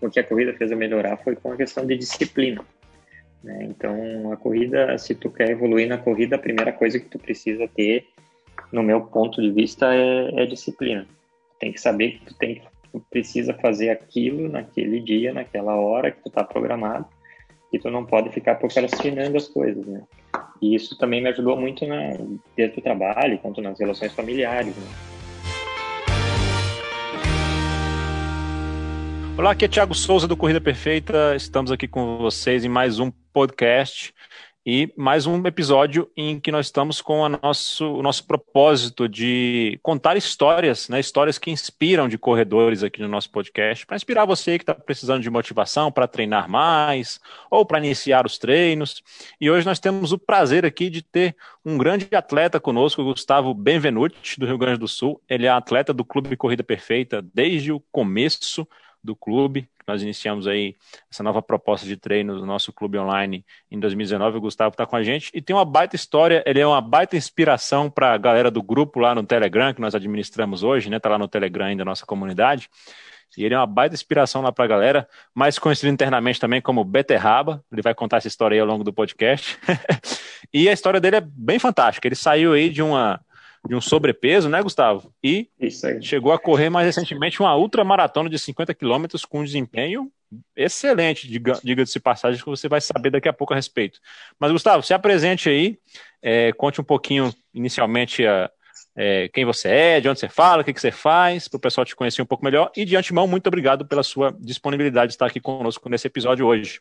o que a corrida fez eu melhorar foi com a questão de disciplina. Né? Então, a corrida, se tu quer evoluir na corrida, a primeira coisa que tu precisa ter, no meu ponto de vista, é, é disciplina. Tem que saber que tu, tem, tu precisa fazer aquilo naquele dia, naquela hora que tu está programado, e tu não pode ficar procrastinando as coisas, né? E isso também me ajudou muito na, desde o trabalho, quanto nas relações familiares, né? Olá, aqui é Thiago Souza do Corrida Perfeita. Estamos aqui com vocês em mais um podcast e mais um episódio em que nós estamos com nosso, o nosso propósito de contar histórias, né, histórias que inspiram de corredores aqui no nosso podcast, para inspirar você que está precisando de motivação para treinar mais ou para iniciar os treinos. E hoje nós temos o prazer aqui de ter um grande atleta conosco, Gustavo Benvenuti, do Rio Grande do Sul. Ele é atleta do Clube Corrida Perfeita desde o começo do clube. Nós iniciamos aí essa nova proposta de treino do nosso clube online em 2019. O Gustavo está com a gente e tem uma baita história. Ele é uma baita inspiração para a galera do grupo lá no Telegram, que nós administramos hoje, né? Está lá no Telegram ainda, nossa comunidade. E ele é uma baita inspiração lá para a galera, mais conhecido internamente também como Beterraba. Ele vai contar essa história aí ao longo do podcast. e a história dele é bem fantástica. Ele saiu aí de uma de um sobrepeso, né, Gustavo? E chegou a correr mais recentemente uma ultramaratona de 50 quilômetros com um desempenho excelente, diga-se passagem, que você vai saber daqui a pouco a respeito. Mas, Gustavo, se apresente aí, é, conte um pouquinho inicialmente a, é, quem você é, de onde você fala, o que, que você faz, para o pessoal te conhecer um pouco melhor. E de antemão, muito obrigado pela sua disponibilidade de estar aqui conosco nesse episódio hoje.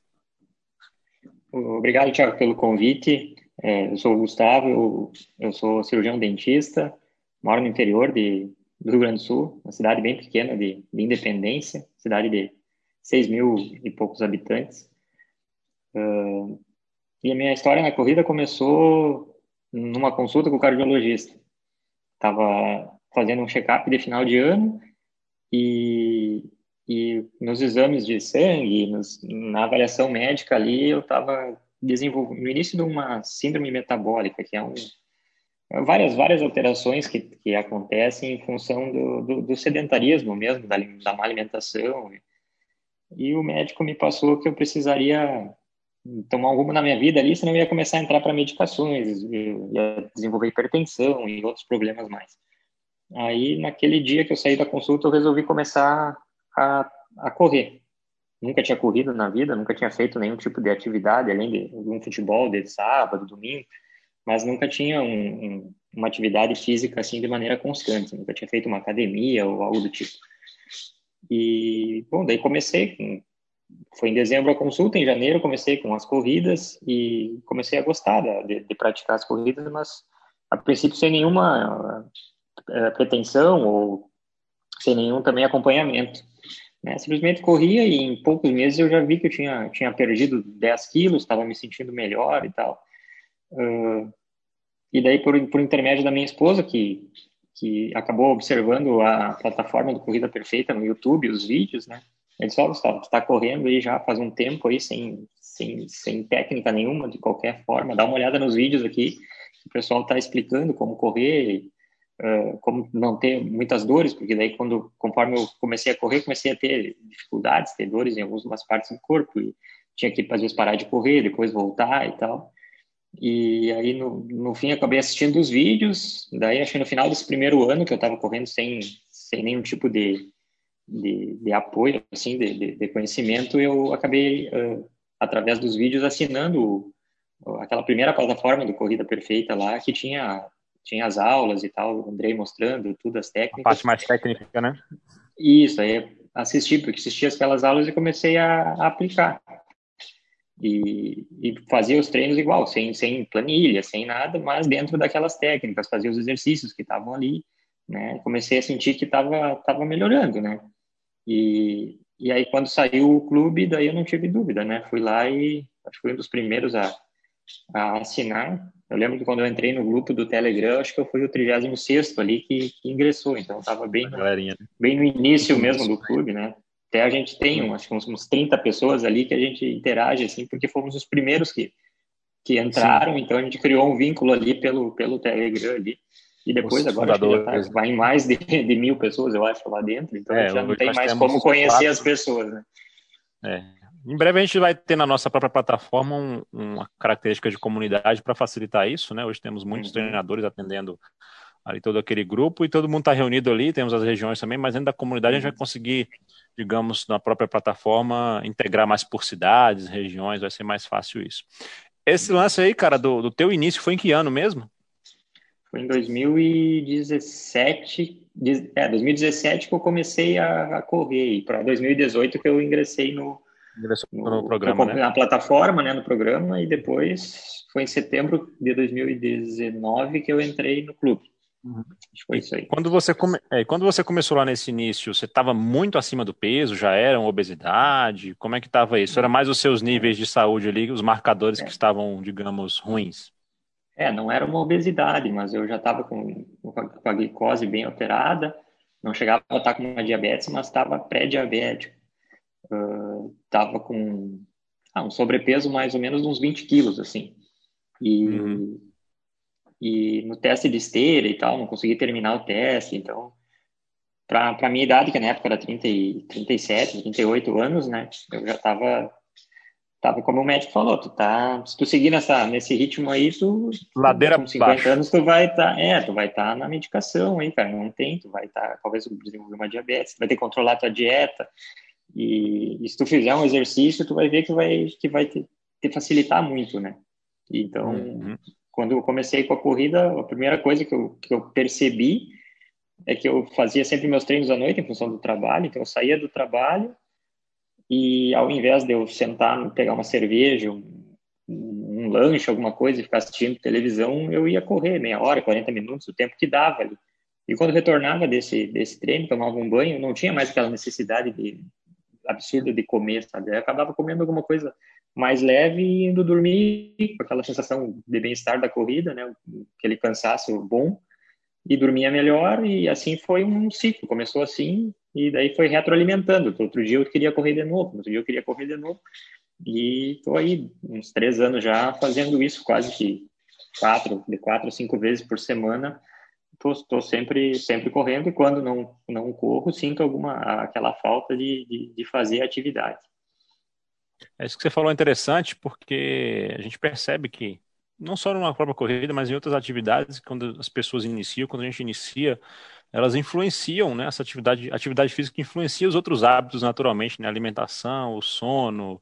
Obrigado, Tiago, pelo convite. É, eu sou o Gustavo, eu, eu, sou cirurgião dentista, moro no interior de, do Rio Grande do Sul, uma cidade bem pequena de, de Independência, cidade de 6 mil e poucos habitantes. Uh, e a minha história na corrida começou numa consulta com o cardiologista. Estava fazendo um check-up de final de ano e, e nos exames de sangue, nos, na avaliação médica ali, eu estava desenvolve no início de uma síndrome metabólica, que é um várias várias alterações que, que acontecem em função do, do, do sedentarismo mesmo, da, da má alimentação. E o médico me passou que eu precisaria tomar um rumo na minha vida ali, senão eu ia começar a entrar para medicações, ia desenvolver hipertensão e outros problemas mais. Aí, naquele dia que eu saí da consulta, eu resolvi começar a, a correr nunca tinha corrido na vida, nunca tinha feito nenhum tipo de atividade, além de um futebol de sábado, domingo, mas nunca tinha um, um, uma atividade física assim de maneira constante, nunca tinha feito uma academia ou algo do tipo. E, bom, daí comecei, com, foi em dezembro a consulta, em janeiro comecei com as corridas e comecei a gostar de, de praticar as corridas, mas a princípio sem nenhuma uh, pretensão ou sem nenhum também acompanhamento. Né? Simplesmente corria e em poucos meses eu já vi que eu tinha, tinha perdido 10 quilos, estava me sentindo melhor e tal. Uh, e daí, por, por intermédio da minha esposa, que, que acabou observando a plataforma do Corrida Perfeita no YouTube, os vídeos, né? Ele disse, ó, oh, Gustavo, tu tá correndo aí já faz um tempo aí, sem, sem, sem técnica nenhuma, de qualquer forma, dá uma olhada nos vídeos aqui, o pessoal tá explicando como correr, como não ter muitas dores, porque daí quando conforme eu comecei a correr, comecei a ter dificuldades, ter dores em algumas partes do corpo e tinha que às vezes parar de correr, depois voltar e tal. E aí no, no fim acabei assistindo os vídeos, daí acho que no final desse primeiro ano que eu estava correndo sem sem nenhum tipo de de, de apoio, assim, de, de, de, conhecimento, eu acabei, uh, através dos vídeos, assinando aquela primeira plataforma do Corrida Perfeita lá, que tinha tinha as aulas e tal, o Andrei mostrando tudo, as técnicas. A parte mais técnica, né? Isso, aí assisti, porque assisti aquelas aulas e comecei a, a aplicar. E, e, fazia os treinos igual, sem, sem planilha, sem nada, mas dentro daquelas técnicas, fazia os exercícios que estavam ali, né? Comecei a sentir que estava tava melhorando, né? E, e aí quando saiu o clube, daí eu não tive dúvida, né? Fui lá e acho que fui um dos primeiros a, a assinar eu lembro que quando eu entrei no grupo do Telegram, acho que eu fui o 36 ali que, que ingressou, então estava bem, né? bem no início mesmo do clube, né? Até a gente tem um, acho que uns, uns 30 pessoas ali que a gente interage, assim, porque fomos os primeiros que, que entraram, Sim. então a gente criou um vínculo ali pelo, pelo Telegram ali. E depois, os agora, já tá, vai em mais de, de, mil pessoas, eu acho, lá dentro, então é, já não tem mais como conhecer as pessoas, né? É. Em breve a gente vai ter na nossa própria plataforma um, uma característica de comunidade para facilitar isso, né? Hoje temos muitos uhum. treinadores atendendo ali todo aquele grupo e todo mundo está reunido ali, temos as regiões também, mas dentro da comunidade a gente vai uhum. conseguir, digamos, na própria plataforma, integrar mais por cidades, regiões, vai ser mais fácil isso. Esse lance aí, cara, do, do teu início foi em que ano mesmo? Foi em 2017, é, 2017 que eu comecei a, a correr, e para 2018 que eu ingressei no, no, no programa, né? na plataforma, né, no programa, e depois foi em setembro de 2019 que eu entrei no clube. Uhum. Foi isso aí. Quando você, come... é, quando você começou lá nesse início, você estava muito acima do peso? Já era uma obesidade? Como é que estava isso? Era mais os seus níveis de saúde ali, os marcadores é. que estavam, digamos, ruins? É, não era uma obesidade, mas eu já estava com, com a glicose bem alterada, não chegava a estar com uma diabetes, mas estava pré-diabético. Estava uh, com ah, um sobrepeso mais ou menos uns 20 quilos, assim. E uhum e no teste de esteira e tal, não consegui terminar o teste, então para a minha idade, que na época era 30 e, 37, 38 anos, né, eu já estava tava como o médico falou, tu tá, se tu seguir nessa, nesse ritmo aí, tu ladeira com 50 baixo. anos tu vai estar, tá, é, tu vai estar tá na medicação aí, cara, não tem, tu vai estar, tá, talvez desenvolver uma diabetes, vai ter que controlar tua dieta, e, e, se tu fizer um exercício, tu vai ver que vai que vai te, te facilitar muito, né? Então, uhum quando eu comecei com a corrida, a primeira coisa que eu, que eu percebi é que eu fazia sempre meus treinos à noite em função do trabalho, então eu saía do trabalho e ao invés de eu sentar, pegar uma cerveja, um, um lanche, alguma coisa e ficar assistindo televisão, eu ia correr meia hora, 40 minutos, o tempo que dava ali. E quando retornava desse, desse treino, tomava um banho, não tinha mais aquela necessidade de, absurda de comer, sabe? Eu acabava comendo alguma coisa mais leve e indo dormir com aquela sensação de bem-estar da corrida, né? Aquele cansaço bom e dormia melhor e assim foi um ciclo. Começou assim e daí foi retroalimentando. Outro dia eu queria correr de novo, outro dia eu queria correr de novo e estou aí uns três anos já fazendo isso, quase que quatro, de quatro a cinco vezes por semana. Estou sempre sempre correndo e quando não não corro sinto alguma aquela falta de, de, de fazer atividade. É isso que você falou é interessante, porque a gente percebe que, não só numa própria corrida, mas em outras atividades, quando as pessoas iniciam, quando a gente inicia, elas influenciam, né? Essa atividade, atividade física influencia os outros hábitos naturalmente, né? A alimentação, o sono.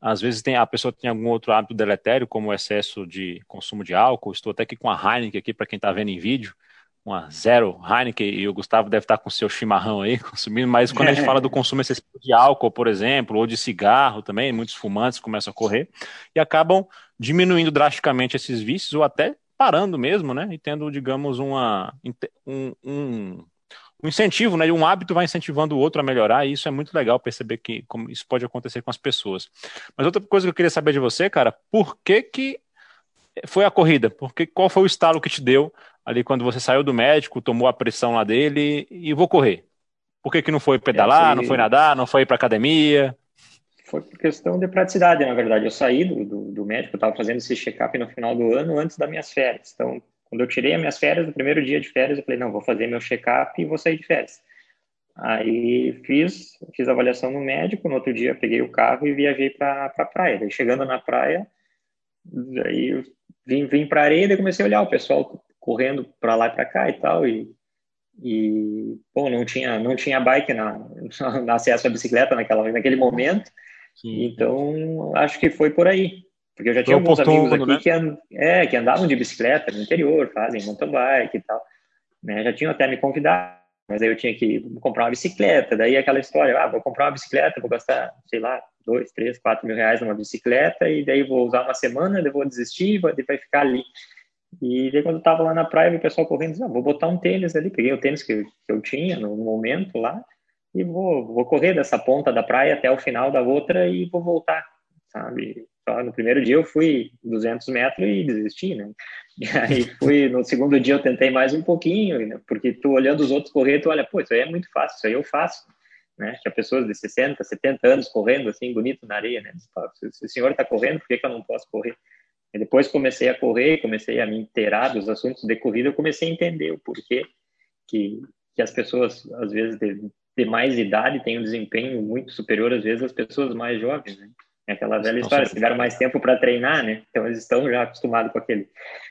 Às vezes tem, a pessoa tem algum outro hábito deletério, como o excesso de consumo de álcool. Estou até aqui com a Heineken aqui, para quem está vendo em vídeo uma zero Heineken e o Gustavo deve estar com seu chimarrão aí consumindo, mas quando a gente fala do consumo excessivo de álcool, por exemplo, ou de cigarro também, muitos fumantes começam a correr e acabam diminuindo drasticamente esses vícios ou até parando mesmo, né? E tendo, digamos, uma, um, um, um incentivo, né? Um hábito vai incentivando o outro a melhorar e isso é muito legal perceber que como isso pode acontecer com as pessoas. Mas outra coisa que eu queria saber de você, cara, por que que foi a corrida? Porque qual foi o estalo que te deu ali quando você saiu do médico, tomou a pressão lá dele e vou correr? Por que, que não foi pedalar, não foi nadar, não foi ir para academia? Foi por questão de praticidade, na verdade. Eu saí do, do, do médico, eu estava fazendo esse check-up no final do ano, antes das minhas férias. Então, quando eu tirei as minhas férias, no primeiro dia de férias, eu falei, não, vou fazer meu check-up e vou sair de férias. Aí fiz, fiz a avaliação no médico, no outro dia peguei o carro e viajei para a praia. Daí, chegando na praia, daí vim, vim para a areia e comecei a olhar o pessoal correndo para lá e para cá e tal e e bom não tinha não tinha bike na, na acesso à bicicleta naquela naquele momento Sim. então acho que foi por aí porque eu já tinha alguns amigos aqui né? que, and, é, que andavam de bicicleta no interior fazem mountain bike e tal né? já tinham até me convidado mas aí eu tinha que comprar uma bicicleta daí aquela história ah vou comprar uma bicicleta vou gastar sei lá dois três quatro mil reais numa bicicleta e daí vou usar uma semana depois vou desistir vai, vai ficar ali e daí quando eu tava lá na praia, vi o pessoal correndo, disse, ah, vou botar um tênis ali, peguei o tênis que, que eu tinha no momento lá, e vou, vou correr dessa ponta da praia até o final da outra e vou voltar, sabe? No primeiro dia eu fui 200 metros e desisti, né? E aí fui, no segundo dia eu tentei mais um pouquinho, né? porque tu olhando os outros correr, tu olha, pô, isso aí é muito fácil, isso aí eu faço, né? Tinha pessoas de 60, 70 anos correndo assim, bonito na areia, né? Se o senhor está correndo, por que, que eu não posso correr? E depois comecei a correr, comecei a me inteirar dos assuntos de corrida, eu comecei a entender o porquê que, que as pessoas, às vezes, de, de mais idade têm um desempenho muito superior, às vezes, às pessoas mais jovens, né? É aquela velha história, eles tiveram mais tempo para treinar, né? Então eles estão já acostumados com aquele,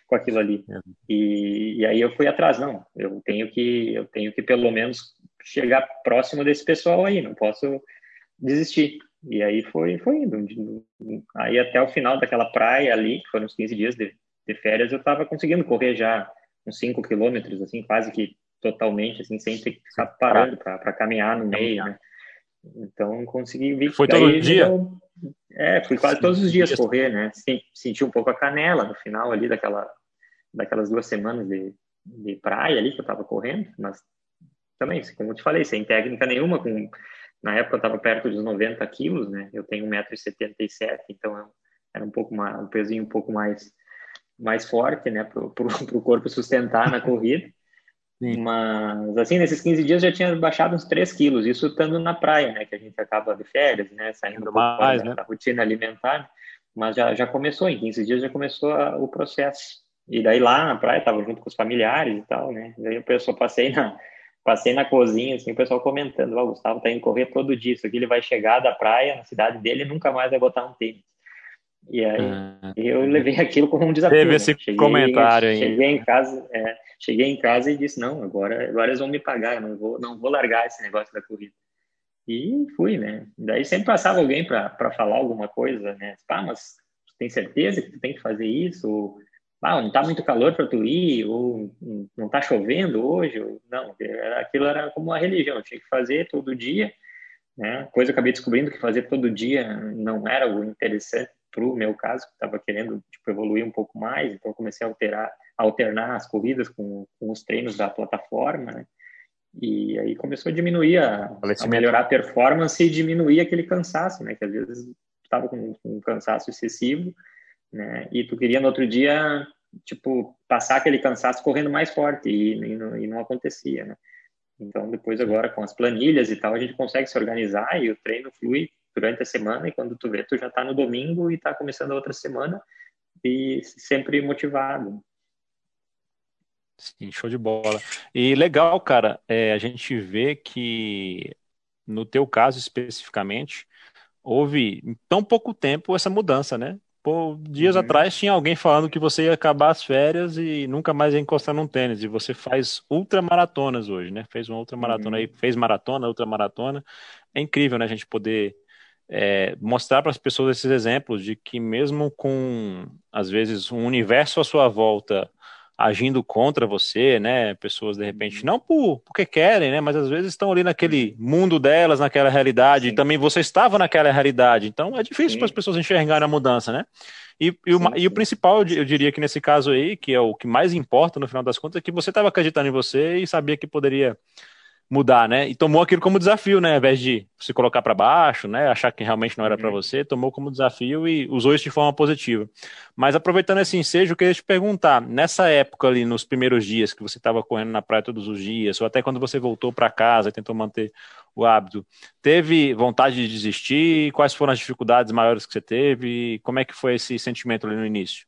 com aquilo ali. É. E, e aí eu fui atrás, não, eu tenho que, eu tenho que pelo menos chegar próximo desse pessoal aí, não posso desistir. E aí foi, foi indo. Aí até o final daquela praia ali, que foram uns 15 dias de, de férias, eu estava conseguindo correr já uns 5 quilômetros, assim, quase que totalmente, assim, sem ter que ficar parando para caminhar no meio, né? Então consegui vir. Foi todo dia? Eu, é, fui quase todos os dias correr, né? Senti um pouco a canela no final ali daquela, daquelas duas semanas de, de praia ali que eu estava correndo, mas também, como eu te falei, sem técnica nenhuma, com na época eu estava perto dos 90 quilos, né? Eu tenho 1,77m, então era um pouco mais, um pezinho um pouco mais mais forte, né, para o corpo sustentar na corrida. Sim. Mas, assim, nesses 15 dias já tinha baixado uns 3 quilos, isso estando na praia, né, que a gente acaba de férias, né, saindo mais, da, né? da rotina alimentar, mas já, já começou, em 15 dias já começou a, o processo. E daí lá na praia, estava junto com os familiares e tal, né, daí o pessoal passei na, passei na cozinha, assim, o pessoal comentando, ó, oh, o Gustavo tá indo correr todo dia, isso aqui ele vai chegar da praia, na cidade dele, e nunca mais vai botar um tênis. E aí ah, eu levei aquilo como um desafio. Teve né? esse cheguei, comentário aí. Cheguei em casa, é, cheguei em casa e disse não, agora, agora eles vão me pagar, eu não vou, não vou largar esse negócio da corrida. E fui, né? Daí sempre passava alguém para falar alguma coisa, né? Ah, mas tem certeza que tu tem que fazer isso? Ou, ah, não tá muito calor para tu ir? Ou não tá chovendo hoje? Ou, não, aquilo era como uma religião, tinha que fazer todo dia, né? Coisa eu acabei descobrindo que fazer todo dia não era algo interessante para o meu caso, que estava querendo tipo, evoluir um pouco mais, então comecei a alterar, alternar as corridas com, com os treinos da plataforma, né? E aí começou a diminuir, a, a, melhorar a performance e diminuir aquele cansaço, né? Que às vezes estava com, com, um cansaço excessivo, né? E tu queria no outro dia, tipo, passar aquele cansaço correndo mais forte e, e, não, e não acontecia, né? Então depois agora com as planilhas e tal a gente consegue se organizar e o treino flui durante a semana e quando tu vê, tu já está no domingo e está começando a outra semana e sempre motivado. Sim, show de bola. E legal, cara, é, a gente vê que no teu caso especificamente houve em tão pouco tempo essa mudança, né? Pô, dias uhum. atrás tinha alguém falando que você ia acabar as férias e nunca mais ia encostar num tênis. E você faz ultramaratonas hoje, né? Fez uma ultramaratona uhum. aí, fez maratona, ultramaratona. É incrível, né? A gente poder é, mostrar para as pessoas esses exemplos de que mesmo com às vezes um universo à sua volta agindo contra você, né? Pessoas de repente uhum. não por porque querem, né? Mas às vezes estão ali naquele mundo delas, naquela realidade. Sim. E também você estava naquela realidade. Então é difícil para as pessoas enxergarem a mudança, né? E, e, o, sim, sim. e, o, principal, eu diria que nesse caso aí, que é o que mais importa no final das contas, é que você estava acreditando em você e sabia que poderia mudar, né? E tomou aquilo como desafio, né? Ao invés de se colocar para baixo, né? Achar que realmente não era para uhum. você, tomou como desafio e usou isso de forma positiva. Mas aproveitando esse ensejo, eu queria te perguntar, nessa época ali, nos primeiros dias que você estava correndo na praia todos os dias, ou até quando você voltou para casa e tentou manter o hábito, teve vontade de desistir? Quais foram as dificuldades maiores que você teve? Como é que foi esse sentimento ali no início?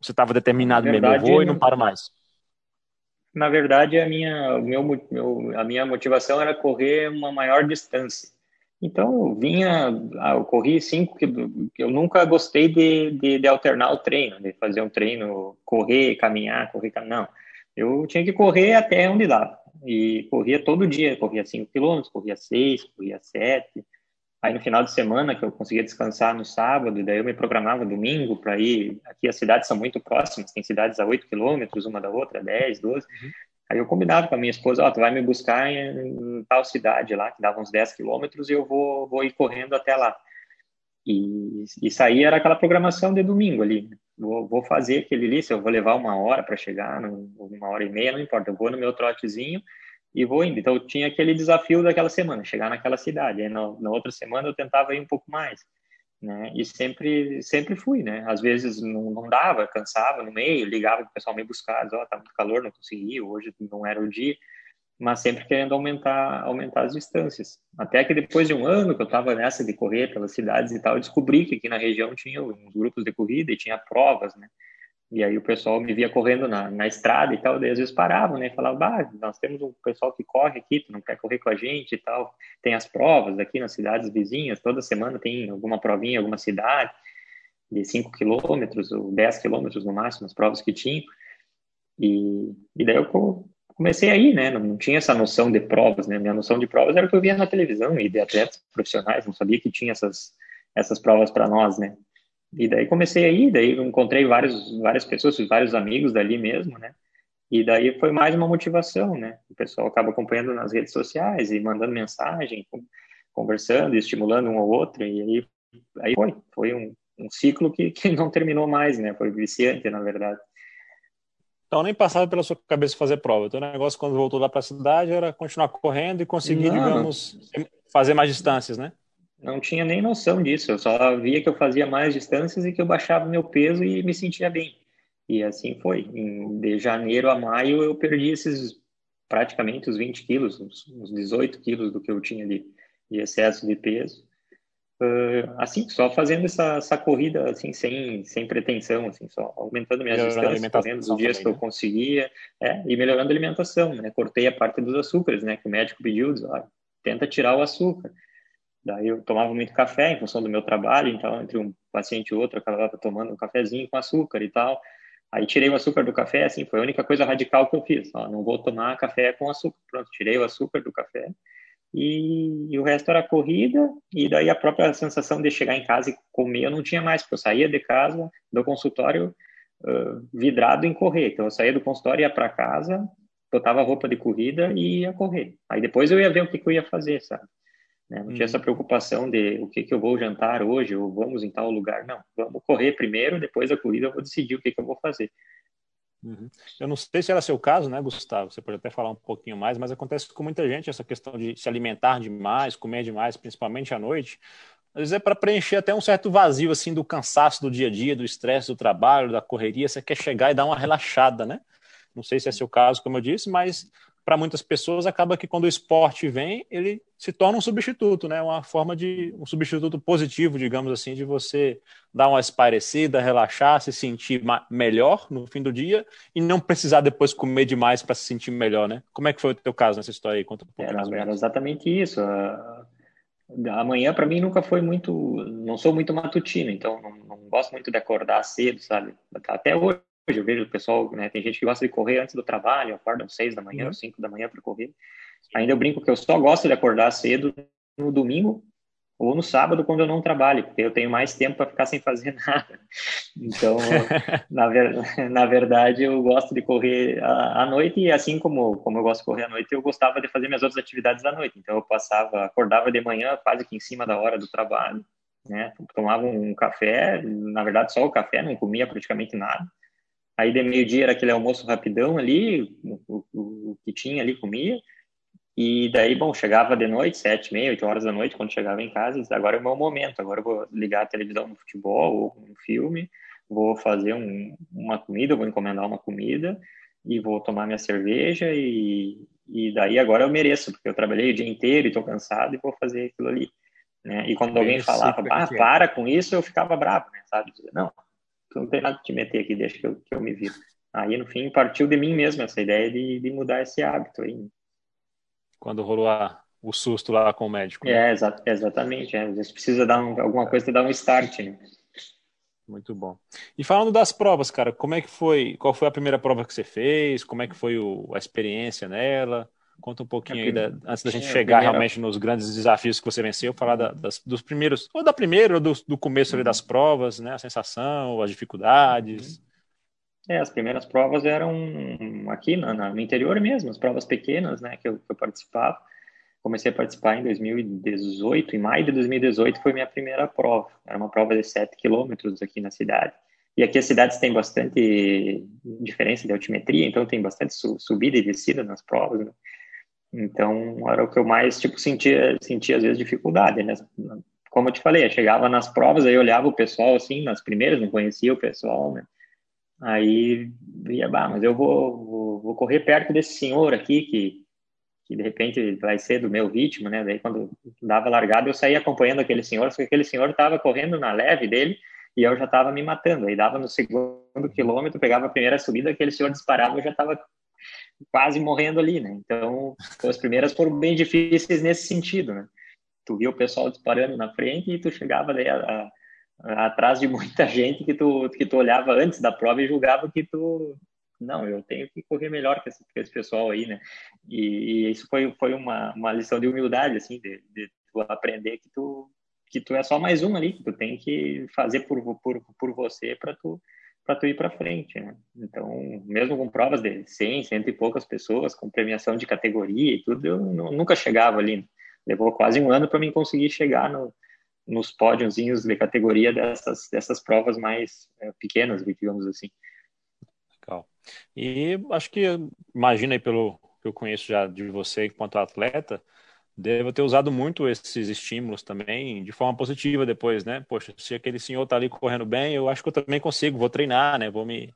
Você estava determinado mesmo, eu vou e não paro mais na verdade, a minha, meu, meu, a minha motivação era correr uma maior distância. Então, eu vinha, ah, eu corri cinco, que eu nunca gostei de, de, de, alternar o treino, de fazer um treino, correr, caminhar, correr, caminhar. Não, eu tinha que correr até onde dava. E corria todo dia, corria 5 quilômetros, corria 6, corria 7. Aí no final de semana, que eu conseguia descansar no sábado, daí eu me programava domingo para ir. Aqui as cidades são muito próximas, tem cidades a 8 quilômetros uma da outra, 10, 12. Uhum. Aí eu combinava com a minha esposa: Ó, oh, tu vai me buscar em, tal cidade lá, que dava uns 10 quilômetros, e eu vou, vou ir correndo até lá. E isso aí era aquela programação de domingo ali. Né? Vou, vou fazer aquele ali, se eu vou levar uma hora para chegar, uma hora e meia, não importa. Eu vou no meu trotezinho e vou indo. Então, eu tinha aquele desafio daquela semana, chegar naquela cidade. Aí, na, na outra semana, eu tentava ir um pouco mais, né? E sempre, sempre fui, né? Às vezes não, não dava, cansava no meio, ligava para o pessoal me buscar, ó, oh, tá muito calor, não consegui, hoje não era o dia, mas sempre querendo aumentar, aumentar as distâncias. Até que depois de um ano que eu estava nessa de correr pelas cidades e tal, eu descobri que aqui na região tinha uns grupos de corrida e tinha provas, né? E aí o pessoal me via correndo na, na estrada e tal, daí às vezes paravam, né? Falavam, bah, nós temos um pessoal que corre aqui, tu não quer correr com a gente e tal. Tem as provas aqui nas cidades vizinhas, toda semana tem alguma provinha alguma cidade, de 5 quilômetros ou 10 quilômetros no máximo, as provas que tinham. E, e daí eu comecei aí, né? Não, não, tinha essa noção de provas, né? Minha noção de provas era o que eu via na televisão e de atletas profissionais, não sabia que tinha essas, essas provas para nós, né? E daí comecei aí, daí encontrei vários, várias pessoas, vários amigos dali mesmo, né? E daí foi mais uma motivação, né? O pessoal acaba acompanhando nas redes sociais e mandando mensagem, conversando, estimulando um ao outro, e aí, aí foi. Foi um, um ciclo que, que não terminou mais, né? Foi viciante, na verdade. Então nem passava pela sua cabeça fazer prova. Então o negócio quando voltou lá para a cidade era continuar correndo e conseguir, não, digamos, fazer mais distâncias, né? Não tinha nem noção disso. Eu só via que eu fazia mais distâncias e que eu baixava meu peso e me sentia bem. E assim foi. Em, de janeiro a maio eu perdi esses praticamente os 20 quilos, uns 18 quilos do que eu tinha de, de excesso de peso. Uh, assim, só fazendo essa, essa corrida assim, sem, sem pretensão, assim, só aumentando minhas distâncias, fazendo os dias também, que eu né? conseguia, é, e melhorando a alimentação, né? Cortei a parte dos açúcares, né? Que o médico pediu, diz, ah, tenta tirar o açúcar. Daí eu tomava muito café em função do meu trabalho, então entre um paciente e outro eu acabava tomando um cafezinho com açúcar e tal. Aí tirei o açúcar do café, assim, foi a única coisa radical que eu fiz. Ó, não vou tomar café com açúcar. Pronto, tirei o açúcar do café. E, e, o resto era corrida, e daí a própria sensação de chegar em casa e comer eu não tinha mais, porque eu saía de casa, do consultório, uh, vidrado em correr. Então eu saía do consultório, ia para casa, botava roupa de corrida e ia correr. Aí depois eu ia ver o que, que eu ia fazer, sabe? Né? Não tinha essa uhum. preocupação de o que, que eu vou jantar hoje, ou vamos em tal lugar. Não, vamos correr primeiro, depois da corrida eu vou decidir o que, que eu vou fazer. Uhum. Eu não sei se era seu caso, né, Gustavo? Você pode até falar um pouquinho mais, mas acontece com muita gente essa questão de se alimentar demais, comer demais, principalmente à noite. Às vezes é para preencher até um certo vazio assim do cansaço do dia a dia, do estresse do trabalho, da correria. Você quer chegar e dar uma relaxada, né? Não sei se é seu caso, como eu disse, mas para muitas pessoas acaba que quando o esporte vem, ele se torna um substituto, né? Uma forma de um substituto positivo, digamos assim, de você dar uma esparecida, relaxar, se sentir melhor no fim do dia e não precisar depois comer demais para se sentir melhor, né? Como é que foi o teu caso nessa história aí? Conta um pouco era, era exatamente isso. Amanhã para mim nunca foi muito, não sou muito matutino, então não, não gosto muito de acordar cedo, sabe? Até hoje Hoje eu vejo o pessoal, né, tem gente que gosta de correr antes do trabalho, acorda às seis da manhã, uhum. cinco da manhã para correr. Ainda eu brinco que eu só gosto de acordar cedo no domingo ou no sábado quando eu não trabalho, porque eu tenho mais tempo para ficar sem fazer nada. Então, na, ver, na, verdade, eu gosto de correr à, noite e assim como, como eu gosto de correr à noite, eu gostava de fazer minhas outras atividades à noite. Então, eu passava, acordava de manhã quase que em cima da hora do trabalho, né? Tomava um café, na verdade só o café, não comia praticamente nada. Aí de meio-dia era aquele almoço rapidão ali, o, o, o, que tinha ali comia. E daí, bom, chegava de noite, sete, meia, oito horas da noite, quando chegava em casa, disse, agora é o meu momento, agora eu vou ligar a televisão no futebol ou um filme, vou fazer um, uma comida, vou encomendar uma comida e vou tomar minha cerveja e, e daí agora eu mereço, porque eu trabalhei o dia inteiro e estou cansado e vou fazer aquilo ali. Né? E quando alguém falava, ah, para com isso, eu ficava bravo, né? Sabe? Não, tu não tem nada que te meter aqui, deixa que eu, que eu me viro. Aí, no fim, partiu de mim mesmo essa ideia de, de mudar esse hábito aí. Quando rolou a, o susto lá com o médico. Né? É, exa exatamente. É. Às vezes precisa dar um, alguma coisa para dar um start, né? Muito bom. E falando das provas, cara, como é que foi? Qual foi a primeira prova que você fez? Como é que foi o, a experiência nela? Conta um pouquinho aí, da, antes da gente chegar primeira... realmente nos grandes desafios que você venceu, falar da, das, dos primeiros, ou da primeira, ou do, do começo ali das provas, né? A sensação, as dificuldades. É, as primeiras provas eram aqui na, na, no interior mesmo, as provas pequenas, né, que eu, que eu participava. Comecei a participar em 2018, em maio de 2018 foi minha primeira prova. Era uma prova de 7 quilômetros aqui na cidade. E aqui as cidades têm bastante diferença de altimetria, então tem bastante subida e descida nas provas, né? Então, era o que eu mais, tipo, sentia, sentia às vezes dificuldade, né? Como eu te falei, eu chegava nas provas, aí olhava o pessoal, assim, nas primeiras, não conhecia o pessoal, né? Aí, via, bah, mas eu vou, vou, vou, correr perto desse senhor aqui, que, que de repente vai ser do meu ritmo, né? Daí, quando dava largada, eu saía acompanhando aquele senhor, porque aquele senhor estava correndo na leve dele, e eu já estava me matando. Aí dava no segundo quilômetro, pegava a primeira subida, aquele senhor disparava, eu já estava quase morrendo ali, né? Então, as primeiras foram bem difíceis nesse sentido, né? Tu via o pessoal disparando na frente e tu chegava daí a, a, atrás de muita gente que tu, que tu olhava antes da prova e julgava que tu não, eu tenho que correr melhor que esse, que esse pessoal aí, né? E, e, isso foi, foi uma, uma lição de humildade, assim, de, de tu aprender que tu, que tu é só mais um ali, que tu tem que fazer por, por, por você para tu para tu ir para frente, né? Então, mesmo com provas de 100, cento e poucas pessoas, com premiação de categoria e tudo, eu nunca chegava ali. Né? Levou quase um ano para mim conseguir chegar no, nos pódiozinhos de categoria dessas, dessas provas mais é, pequenas, digamos assim. Legal. E acho que, imagina aí pelo que eu conheço já de você enquanto atleta, Devo ter usado muito esses estímulos também de forma positiva depois, né? Poxa, se aquele senhor tá ali correndo bem, eu acho que eu também consigo, vou treinar, né? Vou me,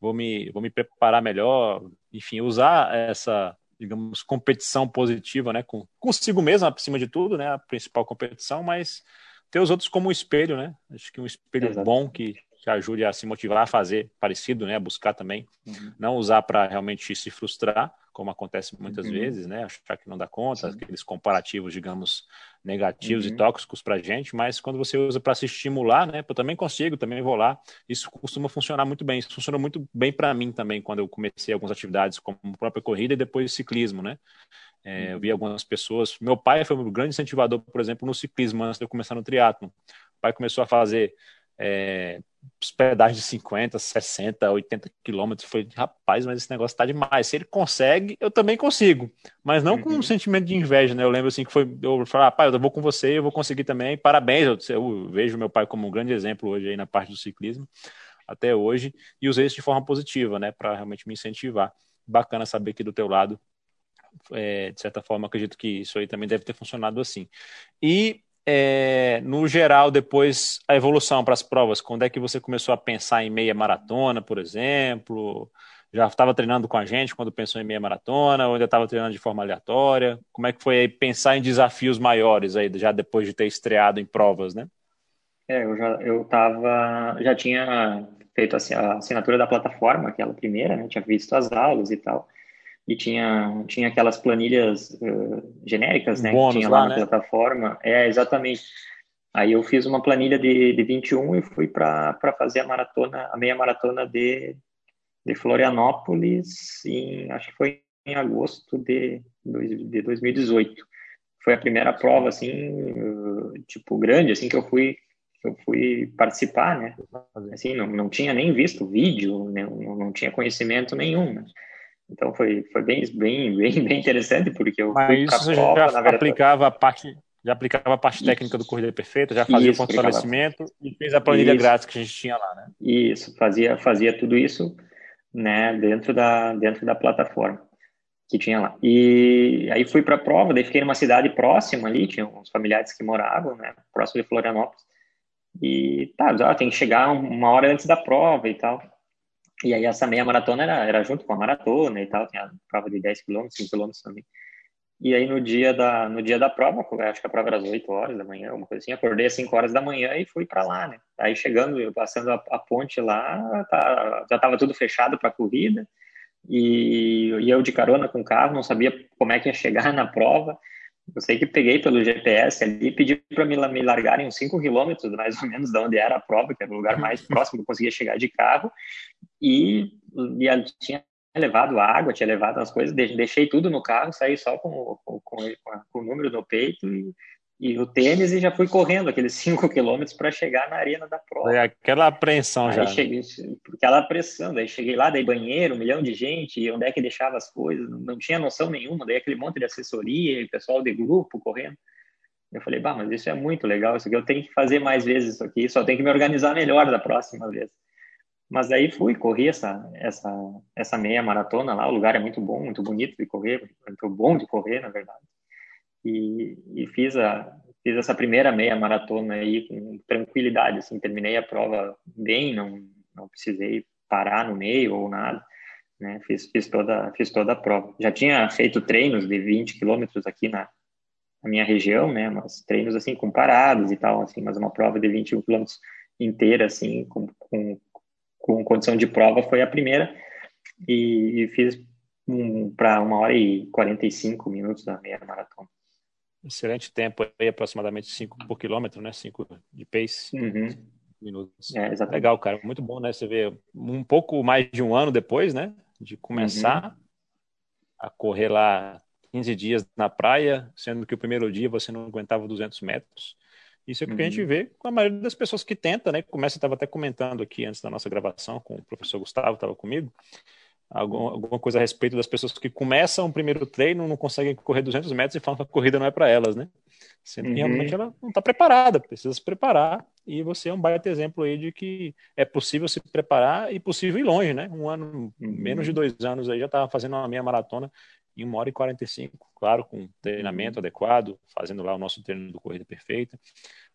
vou me, vou me preparar melhor. Enfim, usar essa, digamos, competição positiva, né? Com, consigo mesmo, acima de tudo, né? A principal competição, mas ter os outros como um espelho, né? Acho que um espelho Exato. bom que, que ajude a se motivar a fazer parecido, né? A buscar também. Uhum. Não usar para realmente se frustrar como acontece muitas uhum. vezes, né? Achar que não dá conta, Sim. aqueles comparativos, digamos, negativos uhum. e tóxicos para a gente, mas quando você usa para se estimular, né? Eu também consigo, também vou lá. Isso costuma funcionar muito bem. Isso funcionou muito bem para mim também quando eu comecei algumas atividades, como a própria corrida e depois ciclismo, né? É, eu vi uhum. algumas pessoas. Meu pai foi um grande incentivador, por exemplo, no ciclismo antes de eu começar no triatlo. O pai começou a fazer é, hospedagem de 50, 60, 80 quilômetros. Foi, rapaz, mas esse negócio tá demais. Se ele consegue, eu também consigo. Mas não com um uhum. sentimento de inveja, né? Eu lembro assim que foi, eu falei, ah, pai, eu vou com você, eu vou conseguir também. Parabéns, eu, eu vejo meu pai como um grande exemplo hoje aí na parte do ciclismo, até hoje, e usei isso de forma positiva, né? Para realmente me incentivar. Bacana saber que do teu lado, é, de certa forma, acredito que isso aí também deve ter funcionado assim. E é, no geral, depois a evolução para as provas? Quando é que você começou a pensar em meia maratona, por exemplo? Já estava treinando com a gente quando pensou em meia maratona, ou ainda estava treinando de forma aleatória? Como é que foi pensar em desafios maiores aí, já depois de ter estreado em provas, né? É, eu já eu tava, já tinha feito assim, a assinatura da plataforma, aquela primeira, né? Tinha visto as aulas e tal e tinha, tinha aquelas planilhas uh, genéricas, né, que tinha lá, lá na né? plataforma. É, exatamente. Aí eu fiz uma planilha de, de 21 e fui para fazer a maratona, a meia maratona de, de Florianópolis, em, acho que foi em agosto de, de 2018. Foi a primeira prova, assim, uh, tipo, grande, assim, que eu fui eu fui participar, né? Assim, não, não tinha nem visto vídeo, né? não, não tinha conhecimento nenhum, né? Então foi, foi bem, bem, bem, bem interessante, porque eu Mas fui isso já aplicava a parte já aplicava a parte técnica do Corrida Perfeita, já fazia isso, o fortalecimento e fez a planilha isso, grátis que a gente tinha lá, né? Isso, fazia, fazia tudo isso, né, dentro da, dentro da plataforma que tinha lá. E aí fui para a prova, daí fiquei numa cidade próxima ali, tinha uns familiares que moravam, né, próximo de Florianópolis. E tá, já tem que chegar uma hora antes da prova e tal. E aí essa meia maratona era, era junto com a maratona e tal, tinha prova de 10 km, 5 km também. E aí no dia da no dia da prova, acho que a prova era às 8 horas da manhã, uma coisa assim, acordei às 5 horas da manhã e fui para lá, né? Aí chegando, passando a, a ponte lá, tá, já estava tudo fechado para corrida. E, e eu de carona com o carro, não sabia como é que ia chegar na prova. Eu sei que peguei pelo GPS ali e pedi para me, me largarem uns 5 quilômetros, mais ou menos, de onde era a prova, que era o lugar mais próximo que eu conseguia chegar de carro. E, e tinha levado água, tinha levado as coisas, deixei tudo no carro, saí só com, com, com, com o número no peito e e o tênis e já fui correndo aqueles 5 quilômetros para chegar na arena da prova. É aquela apreensão aí já. Cheguei, aquela pressão, daí cheguei lá, daí banheiro, um milhão de gente, onde é que deixava as coisas, não tinha noção nenhuma, daí aquele monte de assessoria, pessoal de grupo correndo. Eu falei, bah, mas isso é muito legal, isso aqui eu tenho que fazer mais vezes isso aqui, só tenho que me organizar melhor da próxima vez. Mas aí fui, corri essa, essa, essa meia maratona lá, o lugar é muito bom, muito bonito de correr, muito bom de correr, na verdade e, e fiz a fiz essa primeira meia maratona aí com tranquilidade, assim, terminei a prova bem, não não precisei parar no meio ou nada, né? Fiz fiz toda fiz toda a prova. Já tinha feito treinos de 20 quilômetros aqui na, na minha região, né? Mas treinos assim com paradas e tal, assim, mas uma prova de 21 quilômetros inteira, assim, com, com, com condição de prova, foi a primeira. E, e fiz um, para uma hora e 45 minutos da meia maratona. Excelente tempo aí, aproximadamente 5 por quilômetro, né? 5 de pace. Uhum. Minutos. É, Legal, cara. Muito bom, né? Você vê um pouco mais de um ano depois, né? De começar uhum. a correr lá 15 dias na praia, sendo que o primeiro dia você não aguentava 200 metros. Isso é o que uhum. a gente uhum. vê com a maioria das pessoas que tenta, né? Começa, estava até comentando aqui antes da nossa gravação com o professor Gustavo, estava comigo, alguma, alguma coisa a respeito das pessoas que começam o primeiro treino, não conseguem correr 200 metros e falam que a corrida não é para elas, né? Sendo que realmente uhum. ela não está preparada, precisa se preparar. E você é um baita exemplo aí de que é possível se preparar e possível ir longe, né? Um ano, uhum. menos de dois anos aí já estava fazendo uma meia maratona em uma hora e 45, claro, com treinamento uhum. adequado, fazendo lá o nosso treino do Corrida Perfeita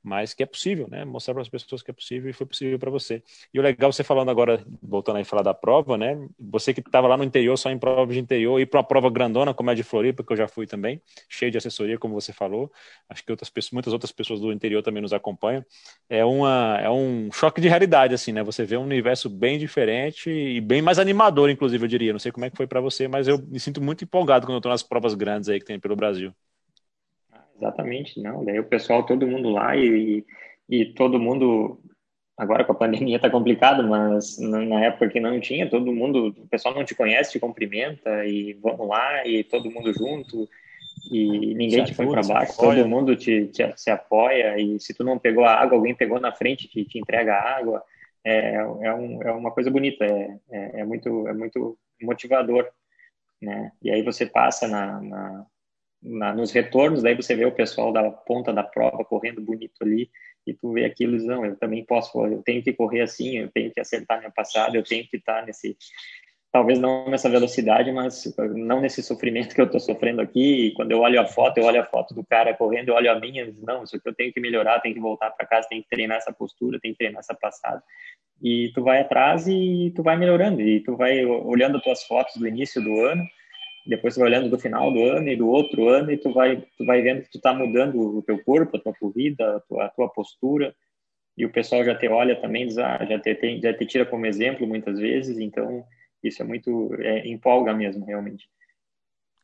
mas que é possível, né? Mostrar para as pessoas que é possível e foi possível para você. E o legal você falando agora, voltando aí a falar da prova, né? Você que estava lá no interior, só em prova de interior, ir para uma prova grandona como é de Floripa, que eu já fui também, cheio de assessoria, como você falou. Acho que outras pessoas, muitas outras pessoas do interior também nos acompanham. É uma é um choque de realidade assim, né? Você vê um universo bem diferente e bem mais animador, inclusive, eu diria. Não sei como é que foi para você, mas eu me sinto muito empolgado quando eu estou nas provas grandes aí que tem pelo Brasil. Exatamente, não. Daí o pessoal, todo mundo lá e, e todo mundo. Agora com a pandemia está complicado, mas na época que não tinha, todo mundo, o pessoal não te conhece, te cumprimenta e vamos lá e todo mundo junto e ninguém te põe para baixo, todo mundo te, te, se apoia e se tu não pegou a água, alguém pegou na frente te, te entrega a água. É, é, um, é uma coisa bonita, é, é, é, muito, é muito motivador, né? E aí você passa na, na na, nos retornos, daí você vê o pessoal da ponta da prova correndo bonito ali, e tu vê aquilo e não, eu também posso, eu tenho que correr assim, eu tenho que acertar minha passada, eu tenho que estar nesse, talvez não nessa velocidade, mas não nesse sofrimento que eu estou sofrendo aqui, e quando eu olho a foto, eu olho a foto do cara correndo, eu olho a minha, não, isso aqui eu tenho que melhorar, tenho que voltar para casa, tenho que treinar essa postura, tenho que treinar essa passada, e tu vai atrás e tu vai melhorando, e tu vai olhando as tuas fotos do início do ano, depois tu vai olhando do final do ano e do outro ano e tu vai tu vai vendo que tu está mudando o teu corpo, a tua corrida, a tua, a tua postura e o pessoal já te olha também, ah, já te tem, já te tira como exemplo muitas vezes, então isso é muito é, empolga mesmo realmente.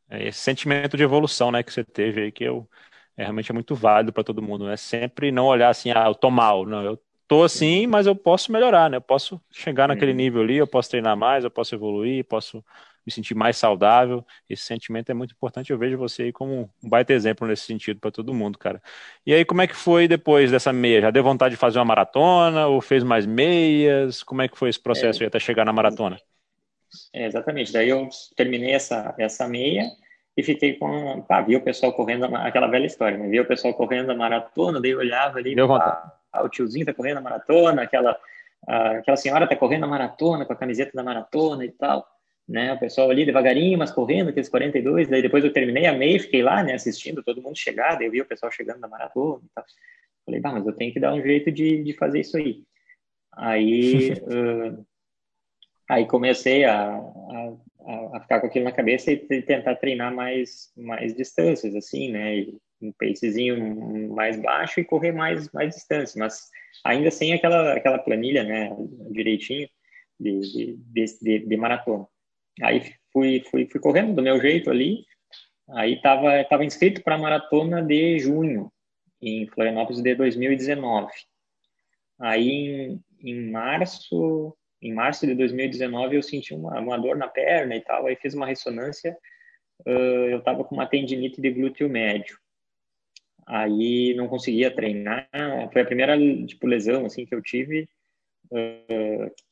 É esse sentimento de evolução, né, que você teve aí que eu é, realmente é muito válido para todo mundo, né? Sempre não olhar assim, ah, eu tô mal, não, eu tô assim, mas eu posso melhorar, né? Eu posso chegar naquele uhum. nível ali, eu posso treinar mais, eu posso evoluir, posso me sentir mais saudável. Esse sentimento é muito importante. Eu vejo você aí como um baita exemplo nesse sentido para todo mundo, cara. E aí, como é que foi depois dessa meia? Já deu vontade de fazer uma maratona ou fez mais meias? Como é que foi esse processo é, até chegar na maratona? É, exatamente. Daí eu terminei essa, essa meia e fiquei com. Pá, vi o pessoal correndo, aquela velha história, né? Vi o pessoal correndo a maratona, daí eu olhava ali. Deu vontade. Ah, o tiozinho tá correndo a maratona, aquela, aquela senhora tá correndo a maratona com a camiseta da maratona e tal né? O pessoal ali devagarinho, mas correndo, aqueles 42. Daí depois eu terminei a meia, fiquei lá, né, assistindo todo mundo chegar. Daí eu vi o pessoal chegando na maratona e tal. Falei, bah, mas eu tenho que dar um jeito de, de fazer isso aí. Aí, uh, aí comecei a, a, a, ficar com aquilo na cabeça e tentar treinar mais, mais distâncias, assim, né? E um pacezinho mais baixo e correr mais, mais distância, mas ainda sem aquela, aquela planilha, né, direitinho de, de, de, de maratona. Aí fui, fui, fui correndo do meu jeito ali. Aí estava tava inscrito para a maratona de junho, em Florianópolis de 2019. Aí em, em março, em março de 2019 eu senti uma, uma dor na perna e tal. Aí fiz uma ressonância. Uh, eu estava com uma tendinite de glúteo médio. Aí não conseguia treinar. Foi a primeira tipo lesão assim que eu tive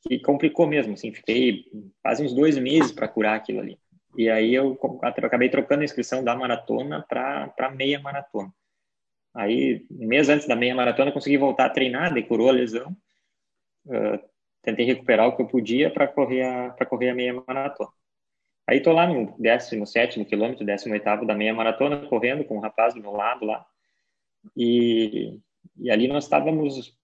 que complicou mesmo, assim, fiquei quase uns dois meses para curar aquilo ali. E aí eu acabei trocando a inscrição da maratona para meia maratona. Aí, um mês antes da meia maratona, consegui voltar a treinar, daí curou a lesão. Uh, tentei recuperar o que eu podia para correr a correr a meia maratona. Aí tô lá no 17 quilômetro, 18 da meia maratona, correndo com um rapaz do meu lado lá. E, e ali nós estávamos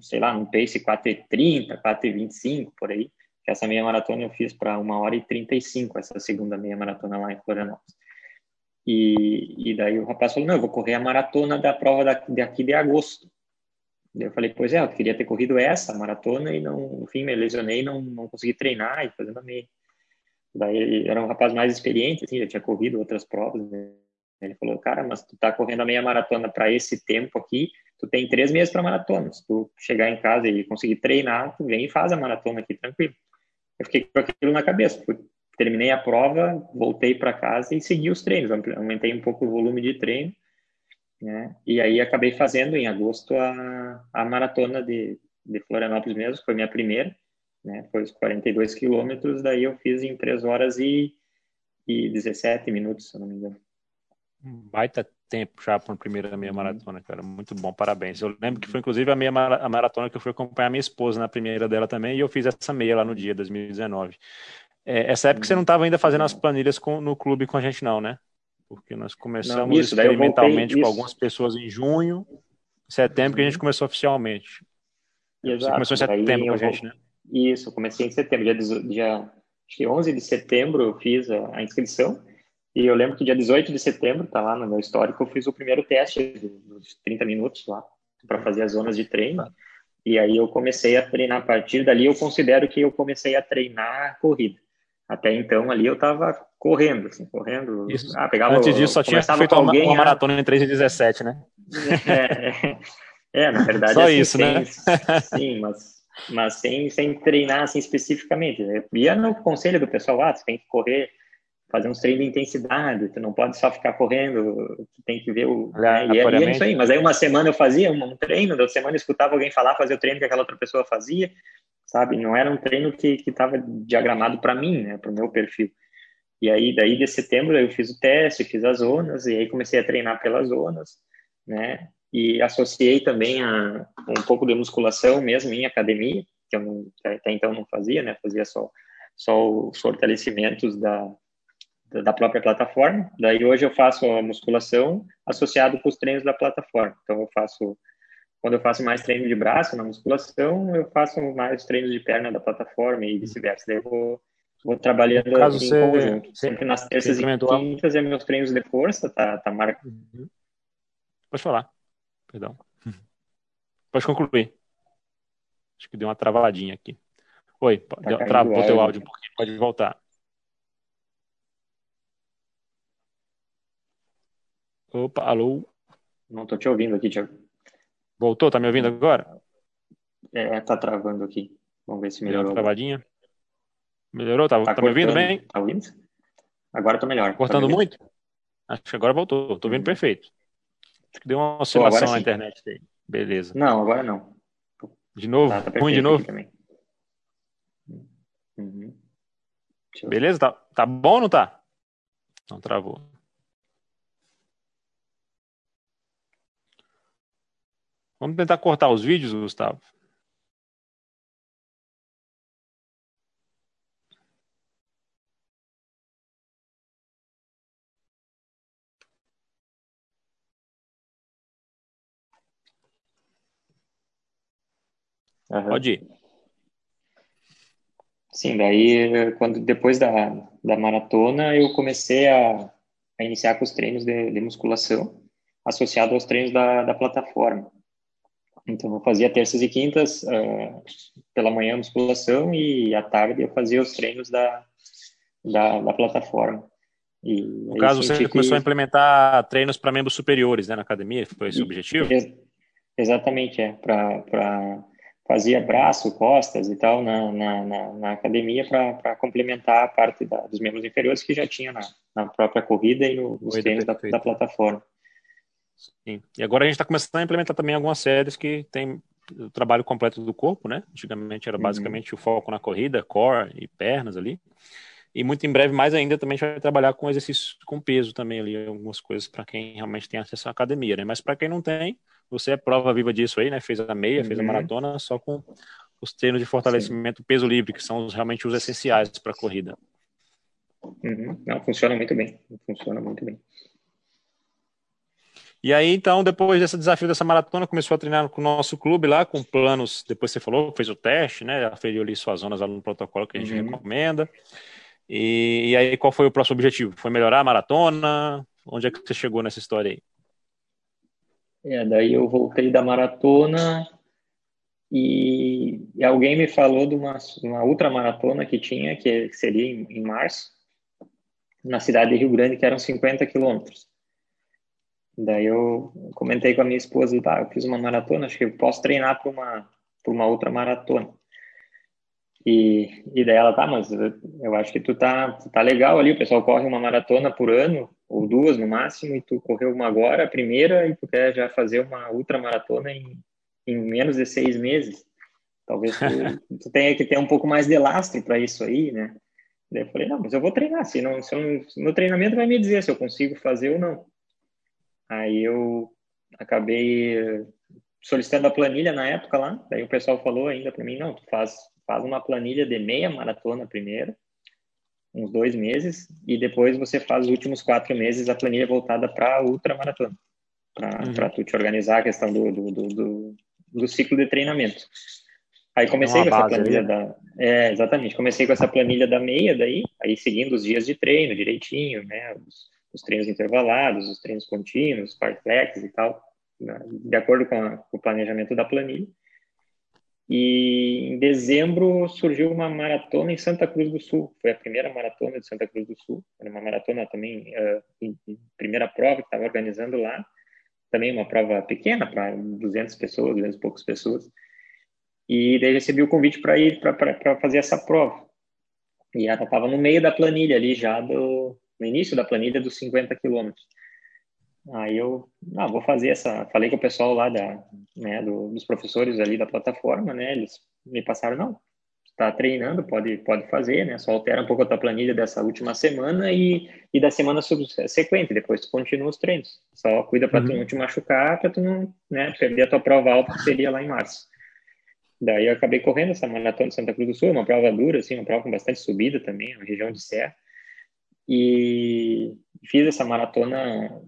sei lá, um pace 4,30, 4,25 por aí. Que essa meia maratona eu fiz para uma hora e 35, essa segunda meia maratona lá em Florianópolis. E, e daí o rapaz falou: Não, eu vou correr a maratona da prova daqui de agosto. Eu falei, pois é, eu queria ter corrido essa maratona e não, no fim me lesionei, não, não consegui treinar e fazendo a meia. Daí era um rapaz mais experiente, assim, já tinha corrido outras provas. Né? Ele falou, cara, mas tu tá correndo a meia maratona para esse tempo aqui, tu tem três meses para maratona. Se tu chegar em casa e conseguir treinar, tu vem e faz a maratona aqui tranquilo. Eu fiquei com aquilo na cabeça. Terminei a prova, voltei para casa e segui os treinos. Aumentei um pouco o volume de treino né? E aí acabei fazendo em agosto a, a maratona de, de Florianópolis mesmo, foi minha primeira, né? Foi os 42 quilômetros, daí eu fiz em 3 horas e, e 17 minutos, se eu não me engano. Baita tempo já para primeira meia uhum. maratona, cara, muito bom, parabéns. Eu lembro que foi inclusive a meia a maratona que eu fui acompanhar minha esposa na primeira dela também, e eu fiz essa meia lá no dia 2019. É, essa época você não estava ainda fazendo as planilhas com, no clube com a gente não, né? porque nós começamos não, isso, experimentalmente com algumas pessoas em junho, setembro que a gente uhum. começou oficialmente. Exato. Você começou em setembro com a gente, né? Isso, comecei em setembro, dia, dia acho que 11 de setembro eu fiz a, a, inscrição, e eu lembro que dia 18 de setembro, tá lá no meu histórico, eu fiz o primeiro teste dos 30 minutos lá, para fazer as zonas de treino, e aí eu comecei a treinar, a partir dali eu considero que eu comecei a treinar corrida. Até então ali eu estava correndo, assim, correndo. Isso. Ah, pegava, Antes disso só tinha feito alguém, uma né? maratona em 3 e 17, né? É, é, na verdade. Só assim, isso, né? sem, né? Sim, mas, mas sem, sem treinar assim especificamente. Eu ia no conselho do pessoal, ah, tu tem que correr, fazer uns treinos de intensidade, tu não pode só ficar correndo, tu tem que ver o... Né? E, é, é isso aí, mas aí uma semana eu fazia um treino, da semana eu escutava alguém falar, fazer o treino que aquela outra pessoa fazia, sabe? Não era um treino que estava diagramado para mim, né? Para o meu perfil. E aí, daí de setembro, eu fiz o teste, fiz as zonas, e aí comecei a treinar pelas zonas, né? E associei também a um pouco de musculação mesmo em academia, que eu não, até então não fazia, né? Fazia só, só os fortalecimentos da, da própria plataforma. Daí hoje eu faço a musculação associado com os treinos da plataforma. Então eu faço quando eu faço mais treino de braço na musculação, eu faço mais treinos de perna da plataforma e vice-versa. Daí eu vou, vou trabalhando caso em você, conjunto. Sempre nas terças e quintas é meus treinos de força, tá, tá marcado. Uhum. Pode falar. Perdão. Pode concluir. Acho que deu uma travadinha aqui. Oi, tá travou o teu áudio um pouquinho, pode voltar. Opa, alô? Não tô te ouvindo aqui, Tiago. Voltou? Tá me ouvindo agora? É, tá travando aqui. Vamos ver se melhorou. Deu travadinha. Melhorou? Tá, tá, tá me ouvindo bem? Tá ouvindo? Agora tô melhor. Cortando tá muito? Acho que agora voltou. Tô ouvindo perfeito. Acho que deu uma oscilação na internet. Beleza. Não, agora não. De novo? Tá, tá Ruim de novo? Uhum. Beleza? Tá, tá bom ou não tá? Não travou. Vamos tentar cortar os vídeos, Gustavo? Uhum. Pode ir. Sim, daí quando depois da, da maratona eu comecei a, a iniciar com os treinos de, de musculação associado aos treinos da, da plataforma. Então, eu fazia terças e quintas, uh, pela manhã musculação e à tarde eu fazia os treinos da, da, da plataforma. E no caso, você que... começou a implementar treinos para membros superiores né, na academia? Foi esse o objetivo? Ex exatamente, é. Para fazia braço, costas e tal na, na, na, na academia para complementar a parte da, dos membros inferiores que já tinha na, na própria corrida e no, nos treinos da, da plataforma. Sim. E agora a gente está começando a implementar também algumas séries que tem o trabalho completo do corpo, né? Antigamente era uhum. basicamente uhum. o foco na corrida, core e pernas ali. E muito em breve, mais ainda, também a gente vai trabalhar com exercícios com peso também ali, algumas coisas para quem realmente tem acesso à academia, né? Mas para quem não tem, você é prova viva disso aí, né? Fez a meia, uhum. fez a uhum. maratona, só com os treinos de fortalecimento Sim. peso livre, que são realmente os essenciais para a corrida. Uhum. Não, funciona muito bem. Funciona muito bem. E aí, então, depois desse desafio dessa maratona, começou a treinar com o nosso clube lá, com planos. Depois você falou, fez o teste, né? Aferiu ali suas zonas lá no protocolo que a gente uhum. recomenda. E, e, aí, qual foi o próximo objetivo? Foi melhorar a maratona? Onde é que você chegou nessa história aí? É, daí eu voltei da maratona, E, e, alguém me falou de uma, uma ultramaratona que tinha, que seria em, em, março, na cidade de Rio Grande, que eram 50 quilômetros. Daí eu comentei com a minha esposa, ah, eu fiz uma maratona, acho que eu posso treinar para uma, uma outra maratona. E, e daí ela, tá, mas eu acho que tu tá, tá legal ali, o pessoal corre uma maratona por ano, ou duas no máximo, e tu correu uma agora, a primeira, e tu quer já fazer uma ultramaratona em, em menos de seis meses. Talvez tu, tu tenha que ter um pouco mais de lastro para isso aí, né? Daí eu falei, não, mas eu vou treinar, se não, se eu, no treinamento vai me dizer se eu consigo fazer ou não. Aí eu acabei solicitando a planilha na época lá, daí o pessoal falou ainda para mim, não, tu faz, faz uma planilha de meia maratona primeiro, uns dois meses, e depois você faz os últimos quatro meses a planilha voltada para ultramaratona, para uhum. tu te organizar a questão do, do, do, do, do ciclo de treinamento. Aí comecei com essa planilha da. É, exatamente, comecei com essa planilha da meia daí, aí seguindo os dias de treino direitinho, né? Os, os treinos intervalados, os treinos contínuos, farflex e tal, né, de acordo com, a, com, o planejamento da planilha. E em dezembro surgiu uma maratona em Santa Cruz do Sul. Foi a primeira maratona de Santa Cruz do Sul. Era uma maratona também, uh, em, em primeira prova que estava organizando lá. Também uma prova pequena, para 200 pessoas, 200 e poucas pessoas. E daí recebi o convite para ir para fazer essa prova. E ela estava no meio da planilha ali já do no início da planilha dos 50 quilômetros. Aí eu, ah, vou fazer essa. Falei com o pessoal lá da, né, do, dos professores ali da plataforma, né? Eles me passaram, não, está treinando, pode, pode fazer, né? Só altera um pouco a tua planilha dessa última semana e, e da semana subsequente, depois tu continua os treinos. Só cuida para uhum. tu não te machucar, para tu não né, perder a tua prova alta, que seria lá em março. Daí eu acabei correndo essa maratona de Santa Cruz do Sul, uma prova dura, assim, uma prova com bastante subida também, uma região de serra. E fiz essa maratona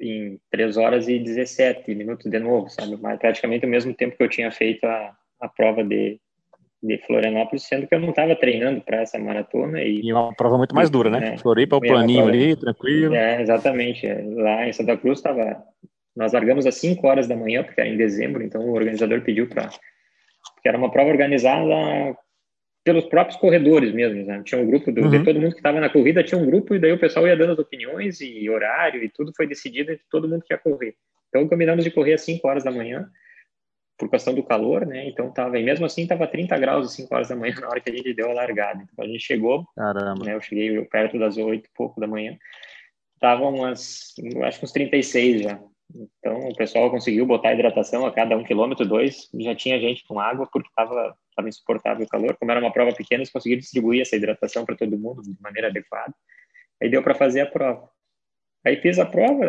em 3 horas e 17 minutos de novo, sabe? Mas praticamente o mesmo tempo que eu tinha feito a, a prova de, de Florianópolis, sendo que eu não estava treinando para essa maratona. E, e uma prova muito mais dura, né? É, Floripa, o planinho prova, ali, tranquilo. É, exatamente. Lá em Santa Cruz estava... Nós largamos às 5 horas da manhã, porque era em dezembro, então o organizador pediu para... Porque era uma prova organizada pelos próprios corredores mesmo, né? Tinha um grupo do, uhum. de todo mundo que estava na corrida, tinha um grupo e daí o pessoal ia dando as opiniões e horário e tudo foi decidido entre todo mundo que ia correr. Então combinamos de correr às 5 horas da manhã, por questão do calor, né? Então tava, e mesmo assim tava 30 graus às 5 horas da manhã na hora que a gente deu a largada. Então a gente chegou, Caramba. Né, eu cheguei perto das 8 e pouco da manhã. Tava umas, acho que uns 36 já. Então o pessoal conseguiu botar hidratação a cada um quilômetro, dois, já tinha gente com água porque tava estava insuportável o calor. Como era uma prova pequena, eles conseguiram distribuir essa hidratação para todo mundo de maneira adequada. Aí deu para fazer a prova. Aí fiz a prova,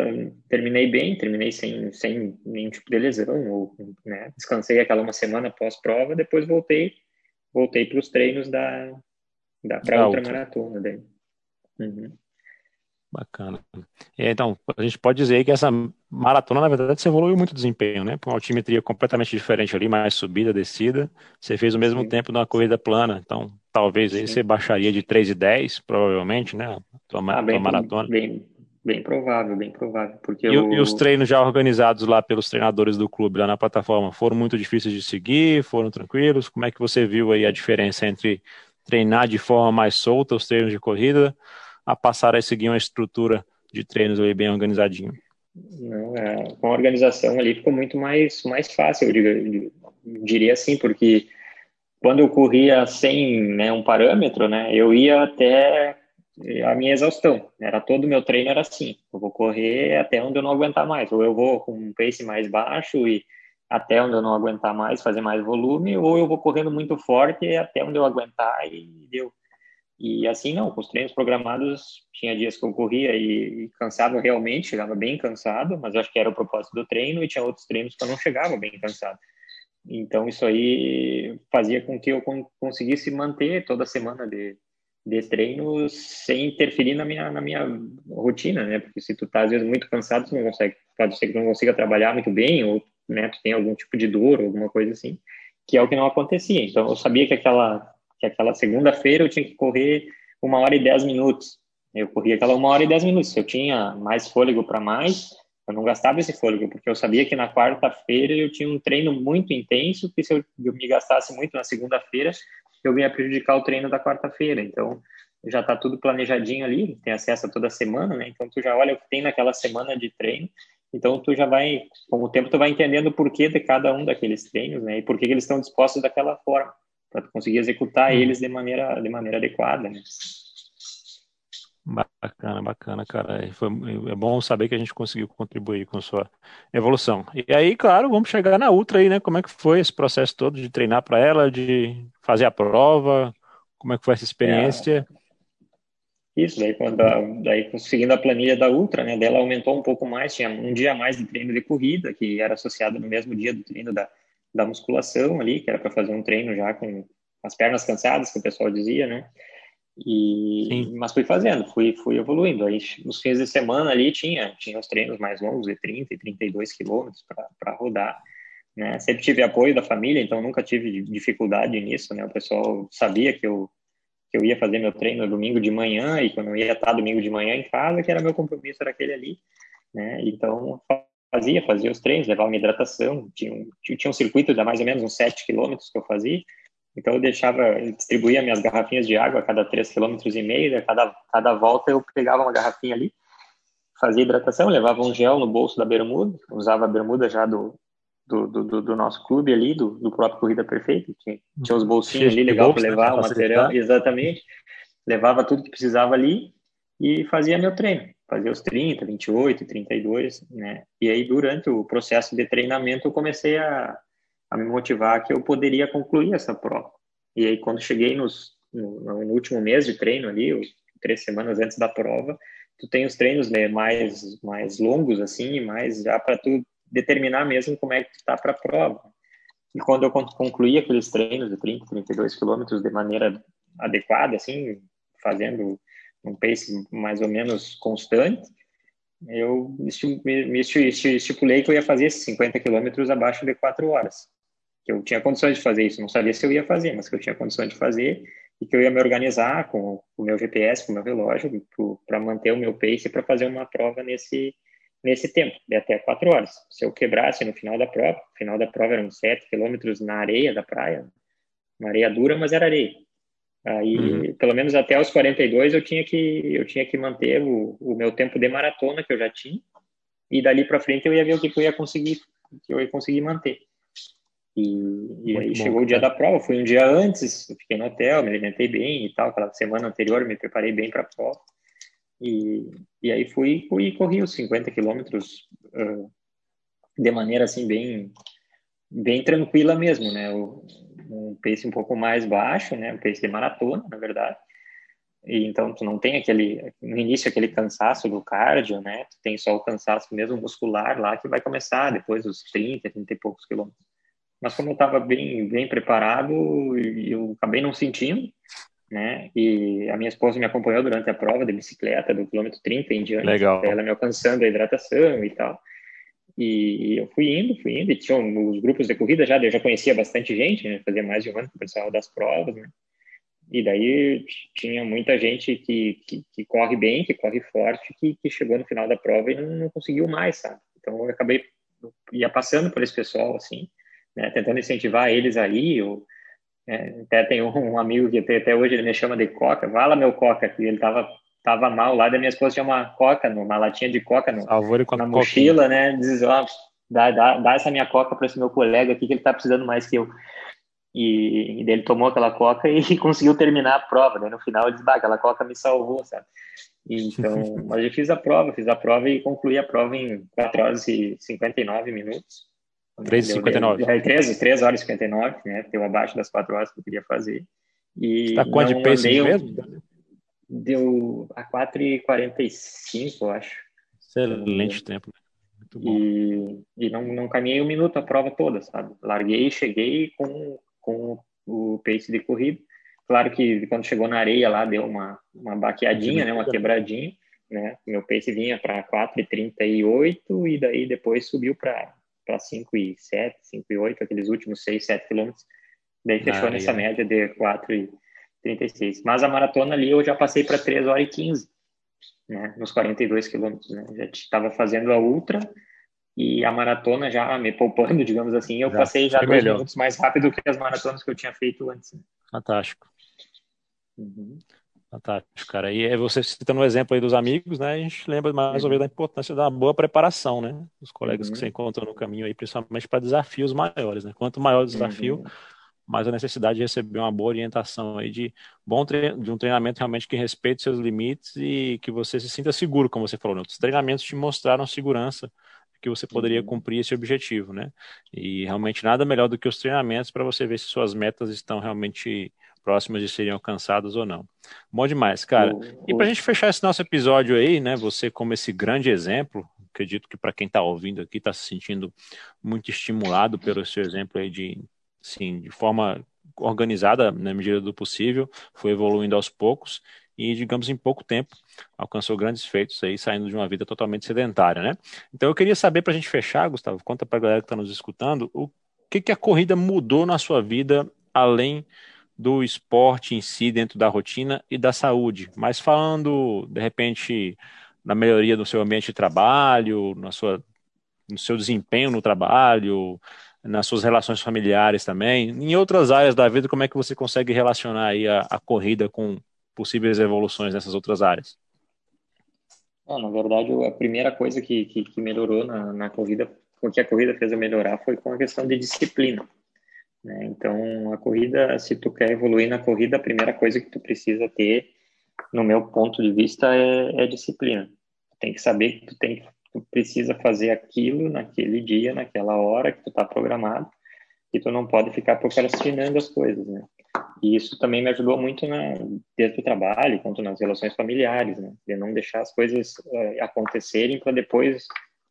terminei bem, terminei sem, sem nenhum tipo de lesão, ou, né, descansei aquela uma semana pós-prova, depois voltei voltei para os treinos da, da para outra maratona. Uhum. Bacana. Então, a gente pode dizer que essa maratona, na verdade, você evoluiu muito o desempenho, né? Com uma altimetria completamente diferente ali, mais subida, descida. Você fez o mesmo Sim. tempo numa corrida plana, então talvez aí você baixaria de 3 e 10, provavelmente, né? A tua, ah, bem, tua maratona. Bem, bem provável, bem provável. Porque e, eu... e os treinos já organizados lá pelos treinadores do clube, lá na plataforma, foram muito difíceis de seguir? Foram tranquilos? Como é que você viu aí a diferença entre treinar de forma mais solta os treinos de corrida a passar a seguir uma estrutura de treinos ali bem organizadinho. É, com a organização ali ficou muito mais, mais fácil, eu, digo, eu diria assim, porque quando eu corria sem né, um parâmetro, né, eu ia até a minha exaustão. Era todo o meu treino era assim. Eu vou correr até onde eu não aguentar mais. Ou eu vou com um pace mais baixo e até onde eu não aguentar mais, fazer mais volume, ou eu vou correndo muito forte até onde eu aguentar e deu. E assim não, com os treinos programados, tinha dias que eu corria e, e cansava realmente, chegava bem cansado, mas acho que era o propósito do treino, e tinha outros treinos que eu não chegava bem cansado. Então isso aí fazia com que eu conseguisse manter toda semana de, de treinos sem interferir na minha, na minha rotina, né? Porque se tu tá às vezes muito cansado, tu não consegue, pode ser que não consiga trabalhar muito bem, ou né, tu tem algum tipo de dor, alguma coisa assim, que é o que não acontecia. Então eu sabia que aquela que aquela segunda-feira eu tinha que correr uma hora e dez minutos. Eu corria aquela uma hora e dez minutos. Se eu tinha mais fôlego para mais, Eu não gastava esse fôlego, porque eu sabia que na quarta-feira eu tinha um treino muito intenso, que se eu, eu me gastasse muito na segunda-feira, eu ia prejudicar o treino da quarta-feira. Então, já está tudo planejadinho ali, tem acesso a toda semana, né? Então, tu já olha o que tem naquela semana de treino, então tu já vai, com o tempo, tu vai entendendo o porquê de cada um daqueles treinos, né? E por que eles estão dispostos daquela forma, para conseguir executar hum. eles de maneira, de maneira adequada, né? Bacana, bacana, cara. Foi, é bom saber que a gente conseguiu contribuir com a sua evolução. E aí, claro, vamos chegar na Ultra aí, né? Como é que foi esse processo todo de treinar para ela, de fazer a prova? Como é que foi essa experiência? É, isso, daí, quando, daí conseguindo a planilha da Ultra, né? Dela aumentou um pouco mais, tinha um dia a mais de treino de corrida, que era associado no mesmo dia do treino da, da musculação ali, que era para fazer um treino já com as pernas cansadas, que o pessoal dizia, né? E, mas fui fazendo, fui, fui evoluindo. Aí, nos fins de semana ali tinha, tinha os treinos mais longos, de 30 e 32 quilômetros para rodar. Né? Sempre tive apoio da família, então nunca tive dificuldade nisso. Né? O pessoal sabia que eu, que eu ia fazer meu treino domingo de manhã e quando eu ia estar domingo de manhã em casa, que era meu compromisso, era aquele ali. Né? Então, fazia, fazia os treinos, levava minha hidratação. Tinha um, tinha um circuito de mais ou menos uns 7 quilômetros que eu fazia então eu deixava, distribuía minhas garrafinhas de água a cada 3,5 km e meio, a cada, cada volta eu pegava uma garrafinha ali, fazia hidratação, levava um gel no bolso da bermuda, usava a bermuda já do, do, do, do nosso clube ali, do, do próprio Corrida Perfeita, tinha, tinha os bolsinhos ali legal para né, levar o material, exatamente, levava tudo que precisava ali e fazia meu treino, fazia os 30, 28, 32, né, e aí durante o processo de treinamento eu comecei a a me motivar que eu poderia concluir essa prova. E aí, quando cheguei nos, no, no último mês de treino ali, três semanas antes da prova, tu tem os treinos né, mais, mais longos, assim, mais já para tu determinar mesmo como é que tu tá para a prova. E quando eu concluí aqueles treinos de 30, 32 quilômetros de maneira adequada, assim, fazendo um pace mais ou menos constante, eu me estipulei que eu ia fazer esses 50 quilômetros abaixo de 4 horas que eu tinha condições de fazer isso. Não sabia se eu ia fazer, mas que eu tinha condições de fazer e que eu ia me organizar com o meu GPS, com o meu relógio, para manter o meu pace para fazer uma prova nesse nesse tempo, de até quatro horas. Se eu quebrasse no final da prova, no final da prova eram sete quilômetros na areia da praia, uma areia dura, mas era areia. Aí, uhum. pelo menos até os 42, eu tinha que eu tinha que manter o, o meu tempo de maratona que eu já tinha, e dali para frente eu ia ver o que, que eu ia conseguir, que eu ia conseguir manter. E, e aí bom, chegou o dia da prova, fui um dia antes, fiquei no hotel, me alimentei bem e tal, aquela semana anterior me preparei bem para a prova. E, e aí fui, fui e corri os 50 quilômetros uh, de maneira assim bem bem tranquila mesmo, né? O, um pace um pouco mais baixo, né? Um pace de maratona, na verdade. E então tu não tem aquele no início aquele cansaço do cardio, né? Tu tem só o cansaço mesmo muscular lá que vai começar depois dos 30, 30 e poucos quilômetros. Mas como eu estava bem, bem preparado, eu acabei não sentindo, né? E a minha esposa me acompanhou durante a prova de bicicleta, do quilômetro 30 em diante. Legal. Ela me alcançando a hidratação e tal. E eu fui indo, fui indo, e tinha os grupos de corrida já, eu já conhecia bastante gente, né? Fazia mais de um ano que o pessoal das provas, né? E daí tinha muita gente que, que, que corre bem, que corre forte, que, que chegou no final da prova e não, não conseguiu mais, sabe? Então eu acabei ia passando por esse pessoal, assim, né, tentando incentivar eles aí. Eu, é, até tem um, amigo que até, até, hoje ele me chama de Coca, lá meu Coca, que ele tava, tava mal lá, da minha esposa tinha uma Coca, uma latinha de Coca no, na mochila, né, diz, ó, dá, dá, dá essa minha Coca para esse meu colega aqui que ele tá precisando mais que eu. E, e ele tomou aquela coca e conseguiu terminar a prova, né? No final ele disse, bah, aquela coca me salvou, sabe? Então, mas eu fiz a prova, fiz a prova e concluí a prova em 4 horas e 59 minutos. 3,59. É, 3, 3 horas e 59, né? Deu abaixo das 4 horas que eu queria fazer. E tá quanto de pace mesmo? Deu a 4,45, eu acho. Excelente tempo. Muito bom. E, e não, não caminhei um minuto a prova toda, sabe? Larguei cheguei com, com o pace de corrida. Claro que quando chegou na areia lá deu uma, uma baqueadinha, né? Uma quebradinha, né? Meu pace vinha para 4,38 e daí depois subiu para para 5 e 7, 5 e 8, aqueles últimos 6, 7 quilômetros. Daí fechou ah, nessa é. média de 4 e 36. Mas a maratona ali eu já passei para 3 horas e 15. né, nos 42 quilômetros, né? Já estava fazendo a ultra e a maratona já me poupando, digamos assim, eu já passei já dois melhor. minutos mais rápido que as maratonas que eu tinha feito antes. Né? Fantástico. Uhum. Fantástico, cara. E você citando o exemplo aí dos amigos, né? A gente lembra mais uma vez da importância da boa preparação, né? Os colegas uhum. que você encontra no caminho aí, principalmente para desafios maiores, né? Quanto maior o desafio, uhum mas a necessidade de receber uma boa orientação aí de bom de um treinamento realmente que respeite seus limites e que você se sinta seguro, como você falou. Né? Os treinamentos te mostraram segurança que você poderia uhum. cumprir esse objetivo, né? E realmente nada melhor do que os treinamentos para você ver se suas metas estão realmente próximas de serem alcançadas ou não. Bom demais, cara. E para a gente fechar esse nosso episódio aí, né? Você como esse grande exemplo, acredito que para quem está ouvindo aqui está se sentindo muito estimulado pelo seu exemplo aí de sim, de forma organizada, na medida do possível, foi evoluindo aos poucos e, digamos, em pouco tempo, alcançou grandes feitos aí, saindo de uma vida totalmente sedentária, né? Então eu queria saber, para a gente fechar, Gustavo, conta para a galera que está nos escutando, o que, que a corrida mudou na sua vida, além do esporte em si, dentro da rotina e da saúde, mas falando, de repente, na melhoria do seu ambiente de trabalho, na sua, no seu desempenho no trabalho, nas suas relações familiares também. Em outras áreas da vida, como é que você consegue relacionar aí a, a corrida com possíveis evoluções nessas outras áreas? Ah, na verdade, a primeira coisa que, que, que melhorou na, na corrida, o que a corrida fez a melhorar foi com a questão de disciplina. Né? Então, a corrida, se tu quer evoluir na corrida, a primeira coisa que tu precisa ter, no meu ponto de vista, é, é disciplina. Tu tem que saber que tu tem que tu precisa fazer aquilo naquele dia, naquela hora que tu está programado, e tu não pode ficar procrastinando as coisas, né? E isso também me ajudou muito na, desde o trabalho, quanto nas relações familiares, né? De não deixar as coisas uh, acontecerem para depois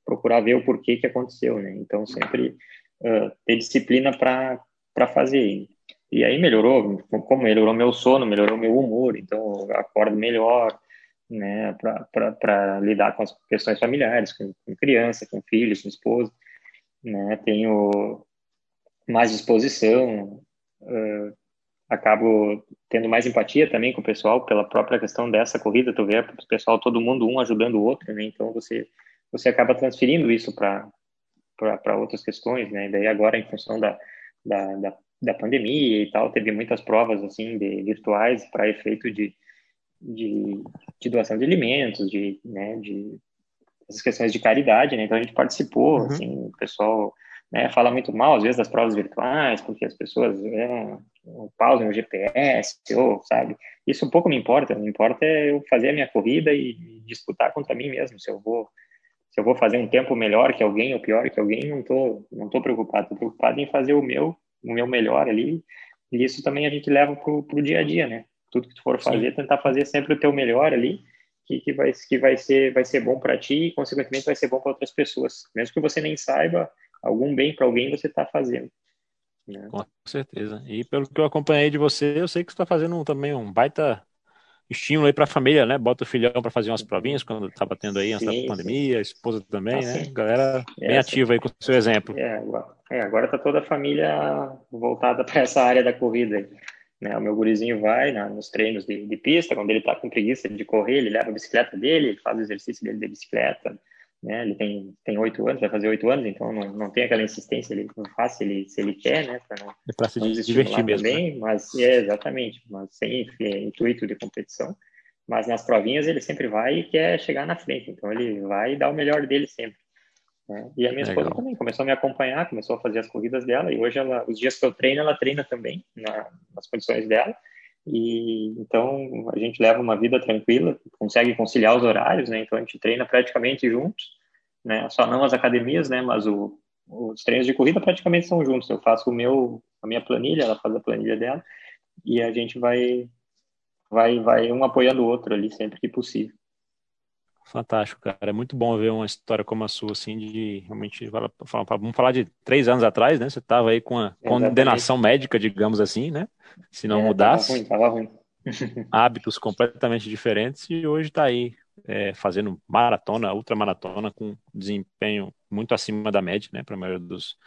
procurar ver o porquê que aconteceu, né? Então, sempre uh, ter disciplina para fazer. E aí melhorou, como melhorou meu sono, melhorou meu humor, então eu acordo melhor, né, para lidar com as questões familiares, com, com, criança, com filhos, com esposa, né, tenho mais disposição, uh, acabo tendo mais empatia também com o pessoal pela própria questão dessa corrida, tu vê o pessoal, todo mundo um ajudando o outro, né, então você, você acaba transferindo isso para para outras questões, né, e daí agora em função da, da, da, da pandemia e tal, teve muitas provas assim de virtuais para efeito de de, de doação de alimentos, de, né, de essas questões de caridade, né? Então a gente participou, uhum. assim, o pessoal né, fala muito mal às vezes das provas virtuais, porque as pessoas pausam o GPS, ou sabe? Isso um pouco me importa. Me importa é eu fazer a minha corrida e disputar contra mim mesmo. Se eu vou se eu vou fazer um tempo melhor que alguém ou pior que alguém, não tô não tô preocupado. Tô preocupado em fazer o meu o meu melhor ali. E isso também a gente leva pro, pro dia a dia, né? Tudo que tu for fazer, Sim. tentar fazer sempre o teu melhor ali, que, que, vai, que vai, ser, vai ser bom para ti e, consequentemente, vai ser bom para outras pessoas. Mesmo que você nem saiba, algum bem para alguém você está fazendo. Né? Com certeza. E pelo que eu acompanhei de você, eu sei que você está fazendo também um baita estímulo aí para a família, né? Bota o filhão para fazer umas provinhas quando estava tendo aí essa pandemia, a esposa também, ah, né? Sim. Galera bem é, ativa aí com o seu exemplo. É, agora está é, toda a família voltada para essa área da corrida. Né? O meu gurizinho vai na, nos treinos de, de, pista, quando ele está com preguiça de correr, ele leva a bicicleta dele, ele faz o exercício dele de bicicleta. Né? Ele tem tem oito anos, vai fazer oito anos, então não, não tem aquela insistência, ele não faz se ele, se ele quer, né? Para não, é para se não divertir mesmo. Também, né? Mas é exatamente, mas sem intuito de competição. Mas nas provinhas ele sempre vai e quer chegar na frente, então ele vai dar o melhor dele sempre. Né? E a minha Legal. esposa também começou a me acompanhar, começou a fazer as corridas dela, e hoje ela, os dias que eu treino, ela treina também na, nas condições dela. E então a gente leva uma vida tranquila, consegue conciliar os horários, né? Então a gente treina praticamente juntos, né? Só não as academias, né? Mas o, os treinos de corrida praticamente são juntos. Eu faço o meu, a minha planilha, ela faz a planilha dela, e a gente vai, vai, vai um apoiando o outro ali sempre que possível. Fantástico, cara. É muito bom ver uma história como a sua, assim, de realmente. Vamos falar de três anos atrás, né? Você estava aí com a condenação médica, digamos assim, né? Se não é, mudasse. Tava ruim, tava ruim. hábitos completamente diferentes e hoje está aí é, fazendo maratona, ultramaratona, com desempenho muito acima da média, né? Para a maioria dos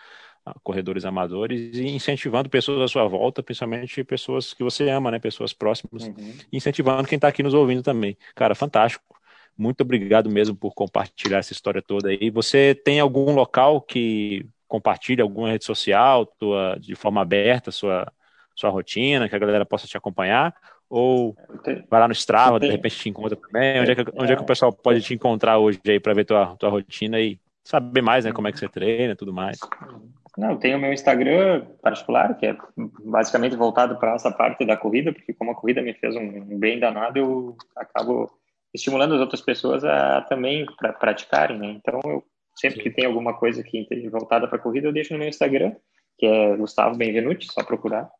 ah, corredores amadores e incentivando pessoas à sua volta, principalmente pessoas que você ama, né? Pessoas próximas, uhum. incentivando quem está aqui nos ouvindo também. Cara, fantástico. Muito obrigado mesmo por compartilhar essa história toda aí. Você tem algum local que compartilha alguma rede social, tua, de forma aberta, sua, sua rotina, que a galera possa te acompanhar? Ou vai lá no Strava, de repente te encontra também? Onde é que, onde é que o pessoal pode te encontrar hoje aí para ver tua, tua rotina e saber mais, né, como é que você treina e tudo mais? Não, tem o meu Instagram particular, que é basicamente voltado para essa parte da corrida, porque como a corrida me fez um bem danado, eu acabo estimulando as outras pessoas a também pra, praticarem, né? Então, eu sempre que tem alguma coisa que voltada para corrida, eu deixo no meu Instagram, que é Gustavo Benvenuti, só procurar.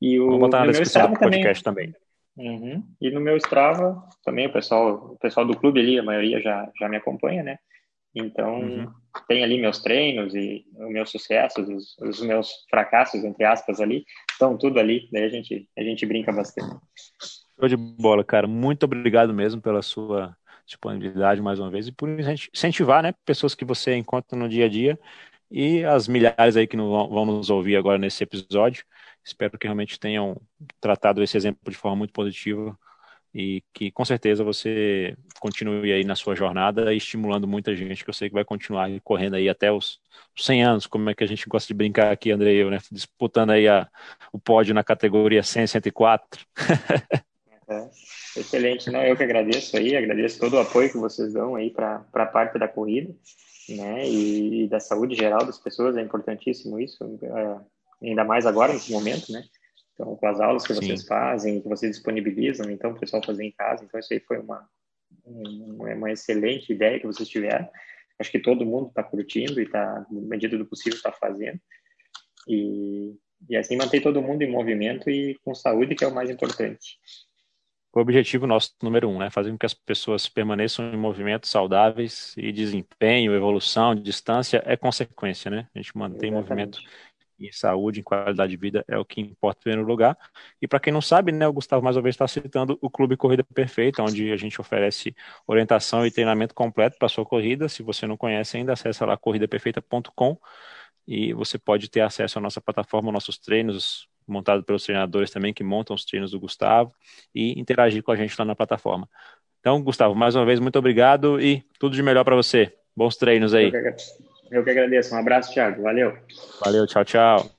E o Vou botar na descrição do podcast também. também. Uhum. E no meu Strava, também o pessoal, o pessoal do clube ali, a maioria já, já me acompanha, né? Então, uhum. tem ali meus treinos e os meus sucessos, os, os, meus fracassos, entre aspas, ali, estão tudo ali, daí a gente, a gente brinca bastante. Show de bola, cara. Muito obrigado mesmo pela sua disponibilidade mais uma vez e por incentivar, né, pessoas que você encontra no dia a dia e as milhares aí que vão nos ouvir agora nesse episódio. Espero que realmente tenham tratado esse exemplo de forma muito positiva e que com certeza você continue aí na sua jornada estimulando muita gente que eu sei que vai continuar correndo aí até os 100 anos, como é que a gente gosta de brincar aqui, André eu, né? Disputando aí a, o pódio na categoria 100, 104. é, excelente, não, eu que agradeço aí, agradeço todo o apoio que vocês dão aí para a parte da corrida, né, e, e, da saúde geral das pessoas, é importantíssimo isso, é, ainda mais agora, nesse momento, né, então, com as aulas que vocês Sim. fazem, que vocês disponibilizam, então, o pessoal fazer em casa. Então, isso aí foi uma, uma excelente ideia que vocês tiveram. Acho que todo mundo está curtindo e está, na medida do possível, está fazendo. E, e assim manter todo mundo em movimento e com saúde, que é o mais importante. O objetivo nosso número um, né? Fazer com que as pessoas permaneçam em movimentos saudáveis e desempenho, evolução, distância é consequência, né? A gente mantém Exatamente. movimento em saúde, em qualidade de vida, é o que importa em primeiro lugar. E para quem não sabe, né, o Gustavo mais uma vez está citando o Clube Corrida Perfeita, onde a gente oferece orientação e treinamento completo para sua corrida. Se você não conhece ainda, acessa lá corridaperfeita.com e você pode ter acesso à nossa plataforma, nossos treinos, montados pelos treinadores também, que montam os treinos do Gustavo, e interagir com a gente lá na plataforma. Então, Gustavo, mais uma vez, muito obrigado e tudo de melhor para você. Bons treinos aí. Eu que agradeço. Um abraço, Thiago. Valeu. Valeu, tchau, tchau.